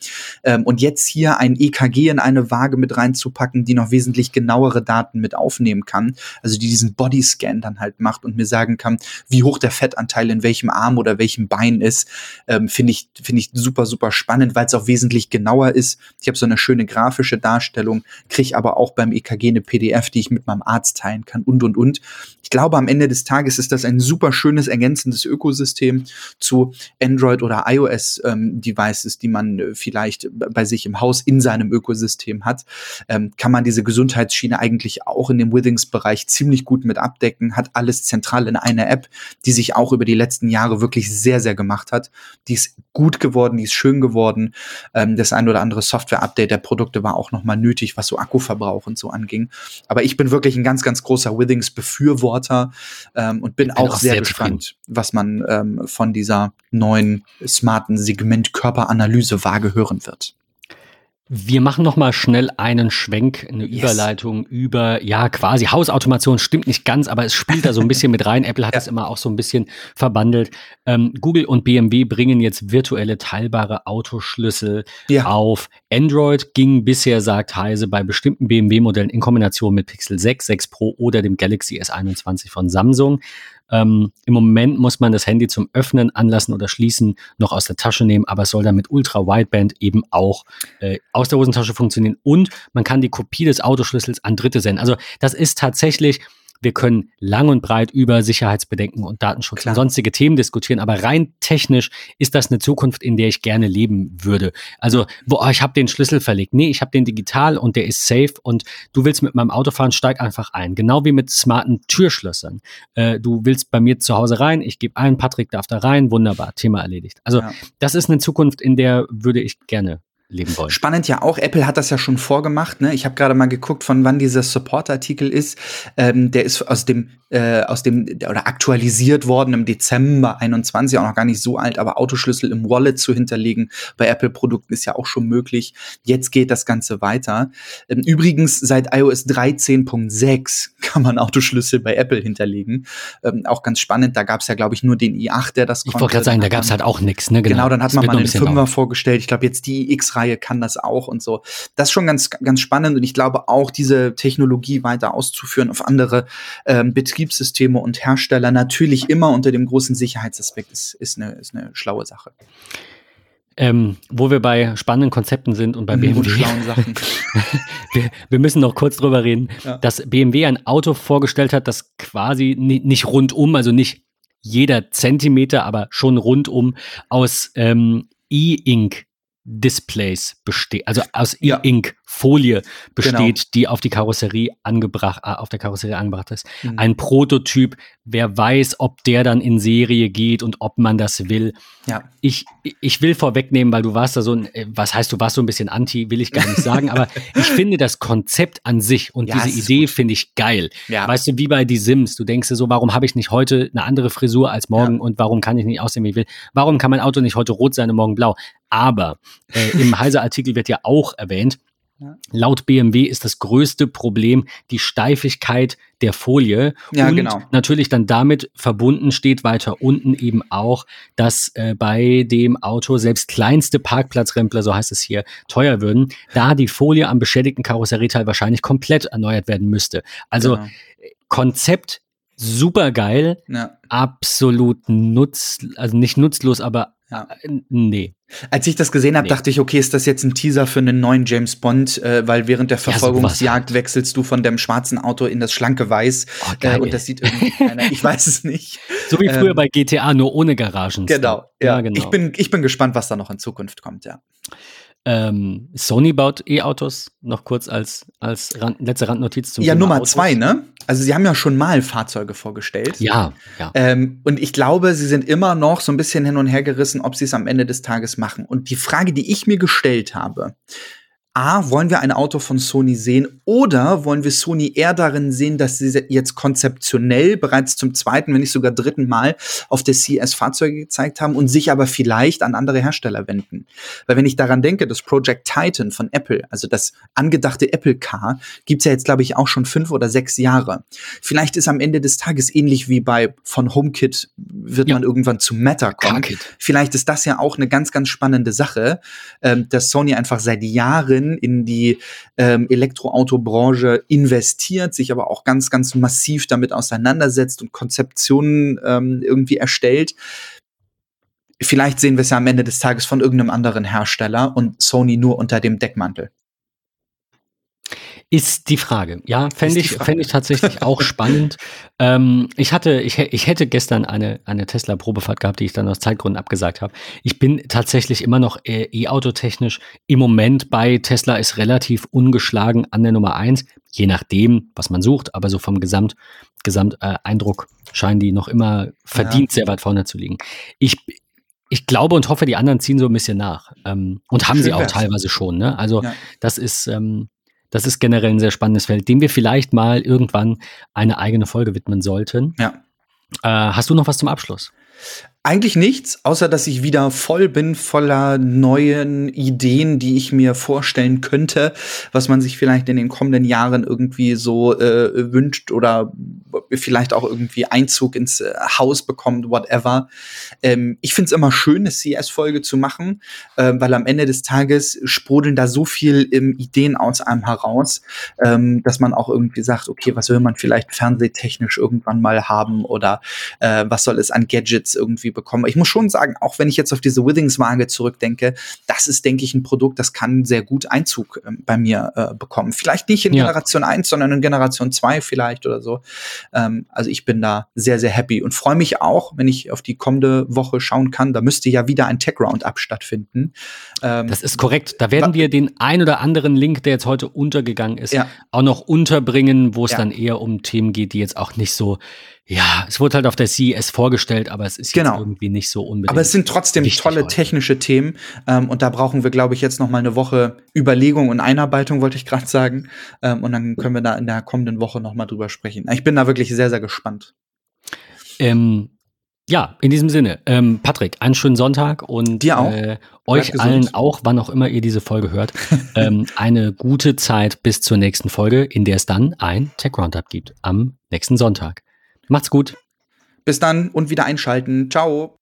[SPEAKER 3] Ähm, und jetzt hier ein EKG in eine Waage mit reinzupacken, die noch wesentlich genauere Daten mit aufnehmen kann, also die diesen Bodyscan dann halt macht und mir sagt, sagen kann, wie hoch der Fettanteil in welchem Arm oder welchem Bein ist, ähm, finde ich, finde ich super, super spannend, weil es auch wesentlich genauer ist. Ich habe so eine schöne grafische Darstellung, kriege aber auch beim EKG eine PDF, die ich mit meinem Arzt teilen kann und, und, und. Ich glaube, am Ende des Tages ist das ein super schönes ergänzendes Ökosystem zu Android oder iOS-Devices, ähm, die man äh, vielleicht bei sich im Haus in seinem Ökosystem hat. Ähm, kann man diese Gesundheitsschiene eigentlich auch in dem Withings-Bereich ziemlich gut mit abdecken, hat alles zentral in einer App, die sich auch über die letzten Jahre wirklich sehr, sehr gemacht hat. Die ist gut geworden, die ist schön geworden. Ähm, das ein oder andere Software-Update der Produkte war auch nochmal nötig, was so Akkuverbrauch und so anging. Aber ich bin wirklich ein ganz, ganz großer Withings-Befürworter ähm, und bin, bin auch, auch, sehr, sehr gespannt, was man ähm, von dieser neuen smarten Segment-Körperanalyse-Waage hören wird.
[SPEAKER 2] Wir machen noch mal schnell einen Schwenk, eine yes. Überleitung über, ja, quasi Hausautomation stimmt nicht ganz, aber es spielt da so ein bisschen mit rein. Apple hat ja. das immer auch so ein bisschen verbandelt. Ähm, Google und BMW bringen jetzt virtuelle teilbare Autoschlüssel ja. auf Android. Ging bisher, sagt Heise, bei bestimmten BMW-Modellen in Kombination mit Pixel 6, 6 Pro oder dem Galaxy S21 von Samsung. Ähm, Im Moment muss man das Handy zum Öffnen, Anlassen oder Schließen noch aus der Tasche nehmen, aber es soll dann mit Ultra-Wideband eben auch äh, aus der Hosentasche funktionieren und man kann die Kopie des Autoschlüssels an Dritte senden. Also das ist tatsächlich wir können lang und breit über Sicherheitsbedenken und Datenschutz Klar. und sonstige Themen diskutieren, aber rein technisch ist das eine Zukunft, in der ich gerne leben würde. Also, wo, oh, ich habe den Schlüssel verlegt. Nee, ich habe den digital und der ist safe und du willst mit meinem Auto fahren, steig einfach ein. Genau wie mit smarten Türschlössern. Äh, du willst bei mir zu Hause rein, ich gebe ein, Patrick darf da rein, wunderbar, Thema erledigt. Also, ja. das ist eine Zukunft, in der würde ich gerne leben wollen.
[SPEAKER 3] Spannend ja auch, Apple hat das ja schon vorgemacht. Ne? Ich habe gerade mal geguckt, von wann dieser Support-Artikel ist. Ähm, der ist aus dem, äh, aus dem, oder aktualisiert worden im Dezember 21, auch noch gar nicht so alt, aber Autoschlüssel im Wallet zu hinterlegen bei Apple-Produkten ist ja auch schon möglich. Jetzt geht das Ganze weiter. Ähm, übrigens, seit iOS 13.6 kann man Autoschlüssel bei Apple hinterlegen. Ähm, auch ganz spannend, da gab es ja, glaube ich, nur den i8, der das
[SPEAKER 2] konnte. Ich wollte gerade sagen, da gab es halt auch nichts. Ne?
[SPEAKER 3] Genau. genau, dann hat man mal einen Fünfer vorgestellt. Ich glaube, jetzt die iX Reihe kann das auch und so. Das ist schon ganz, ganz spannend und ich glaube auch, diese Technologie weiter auszuführen auf andere ähm, Betriebssysteme und Hersteller, natürlich immer unter dem großen Sicherheitsaspekt, ist, ist, eine, ist eine schlaue Sache.
[SPEAKER 2] Ähm, wo wir bei spannenden Konzepten sind und bei mhm, BMW. Und schlauen Sachen. wir, wir, müssen noch kurz drüber reden, ja. dass BMW ein Auto vorgestellt hat, das quasi nicht rundum, also nicht jeder Zentimeter, aber schon rundum aus ähm, E-Ink Displays besteht, also aus E-Ink-Folie besteht, genau. die auf die Karosserie angebracht, äh, auf der Karosserie angebracht ist. Mhm. Ein Prototyp, wer weiß, ob der dann in Serie geht und ob man das will. Ja. Ich, ich will vorwegnehmen, weil du warst da so ein, äh, was heißt, du warst so ein bisschen anti, will ich gar nicht sagen, aber ich finde das Konzept an sich und ja, diese Idee finde ich geil. Ja. Weißt du, wie bei die Sims, du denkst dir so, warum habe ich nicht heute eine andere Frisur als morgen ja. und warum kann ich nicht aussehen, wie ich will? Warum kann mein Auto nicht heute rot sein und morgen blau? Aber äh, im Heise-Artikel wird ja auch erwähnt, ja. Laut BMW ist das größte Problem die Steifigkeit der Folie. Ja, und genau. natürlich dann damit verbunden steht weiter unten eben auch, dass äh, bei dem Auto selbst kleinste Parkplatzrempler, so heißt es hier, teuer würden, da die Folie am beschädigten Karosserieteil wahrscheinlich komplett erneuert werden müsste. Also genau. Konzept super geil, ja. absolut nutz, also nicht nutzlos, aber ja. Äh, nee.
[SPEAKER 3] Als ich das gesehen habe, nee. dachte ich, okay, ist das jetzt ein Teaser für einen neuen James Bond, äh, weil während der Verfolgungsjagd ja, wechselst du von dem schwarzen Auto in das schlanke Weiß oh, äh, und das sieht irgendwie keiner. Ich weiß es nicht.
[SPEAKER 2] So wie früher ähm, bei GTA, nur ohne Garagen.
[SPEAKER 3] Genau, ja, ja, genau. Ich bin, ich bin gespannt, was da noch in Zukunft kommt, ja.
[SPEAKER 2] Ähm, Sony baut E-Autos, noch kurz als, als Rand, letzte Randnotiz
[SPEAKER 3] zum Ja, Thema Nummer Autos. zwei, ne? Also sie haben ja schon mal Fahrzeuge vorgestellt.
[SPEAKER 2] Ja, ja.
[SPEAKER 3] Ähm, und ich glaube, sie sind immer noch so ein bisschen hin und her gerissen, ob sie es am Ende des Tages machen. Und die Frage, die ich mir gestellt habe, A, wollen wir ein Auto von Sony sehen oder wollen wir Sony eher darin sehen, dass sie jetzt konzeptionell bereits zum zweiten, wenn nicht sogar dritten Mal auf der CS Fahrzeuge gezeigt haben und sich aber vielleicht an andere Hersteller wenden? Weil wenn ich daran denke, das Project Titan von Apple, also das angedachte Apple Car, gibt's ja jetzt, glaube ich, auch schon fünf oder sechs Jahre. Vielleicht ist am Ende des Tages ähnlich wie bei von HomeKit wird ja. man irgendwann zu Meta kommen. Vielleicht ist das ja auch eine ganz, ganz spannende Sache, ähm, dass Sony einfach seit Jahren in die ähm, Elektroautobranche investiert, sich aber auch ganz, ganz massiv damit auseinandersetzt und Konzeptionen ähm, irgendwie erstellt. Vielleicht sehen wir es ja am Ende des Tages von irgendeinem anderen Hersteller und Sony nur unter dem Deckmantel.
[SPEAKER 2] Ist die Frage. Ja, fände ich, fänd ich tatsächlich auch spannend. Ähm, ich hatte, ich, ich hätte gestern eine, eine Tesla-Probefahrt gehabt, die ich dann aus Zeitgründen abgesagt habe. Ich bin tatsächlich immer noch E-Auto-technisch im Moment bei Tesla ist relativ ungeschlagen an der Nummer eins, je nachdem, was man sucht, aber so vom Gesamt, Gesamteindruck äh, scheinen die noch immer verdient ja. sehr weit vorne zu liegen. Ich, ich glaube und hoffe, die anderen ziehen so ein bisschen nach. Ähm, und haben Schön sie auch wär's. teilweise schon. Ne? Also ja. das ist, ähm, das ist generell ein sehr spannendes Feld, dem wir vielleicht mal irgendwann eine eigene Folge widmen sollten.
[SPEAKER 3] Ja.
[SPEAKER 2] Äh, hast du noch was zum Abschluss?
[SPEAKER 3] Eigentlich nichts, außer dass ich wieder voll bin, voller neuen Ideen, die ich mir vorstellen könnte, was man sich vielleicht in den kommenden Jahren irgendwie so äh, wünscht oder vielleicht auch irgendwie Einzug ins äh, Haus bekommt, whatever. Ähm, ich finde es immer schön, eine CS-Folge zu machen, äh, weil am Ende des Tages sprudeln da so viel ähm, Ideen aus einem heraus, ähm, dass man auch irgendwie sagt, okay, was will man vielleicht fernsehtechnisch irgendwann mal haben oder äh, was soll es an Gadgets irgendwie bekommen. Ich muss schon sagen, auch wenn ich jetzt auf diese Withings-Waage zurückdenke, das ist, denke ich, ein Produkt, das kann sehr gut Einzug äh, bei mir äh, bekommen. Vielleicht nicht in ja. Generation 1, sondern in Generation 2 vielleicht oder so. Ähm, also ich bin da sehr, sehr happy und freue mich auch, wenn ich auf die kommende Woche schauen kann. Da müsste ja wieder ein Tech-Roundup stattfinden.
[SPEAKER 2] Ähm, das ist korrekt. Da werden wir den ein oder anderen Link, der jetzt heute untergegangen ist, ja. auch noch unterbringen, wo es ja. dann eher um Themen geht, die jetzt auch nicht so ja, es wurde halt auf der CES vorgestellt, aber es ist genau. irgendwie nicht so unbedingt.
[SPEAKER 3] Aber es sind trotzdem tolle heute. technische Themen ähm, und da brauchen wir, glaube ich, jetzt noch mal eine Woche Überlegung und Einarbeitung, wollte ich gerade sagen. Ähm, und dann können wir da in der kommenden Woche noch mal drüber sprechen. Ich bin da wirklich sehr, sehr gespannt.
[SPEAKER 2] Ähm, ja, in diesem Sinne, ähm, Patrick, einen schönen Sonntag und
[SPEAKER 3] Dir auch. Äh,
[SPEAKER 2] euch allen auch, wann auch immer ihr diese Folge hört, ähm, eine gute Zeit bis zur nächsten Folge, in der es dann ein Tech Roundup gibt am nächsten Sonntag. Macht's gut.
[SPEAKER 3] Bis dann und wieder einschalten. Ciao.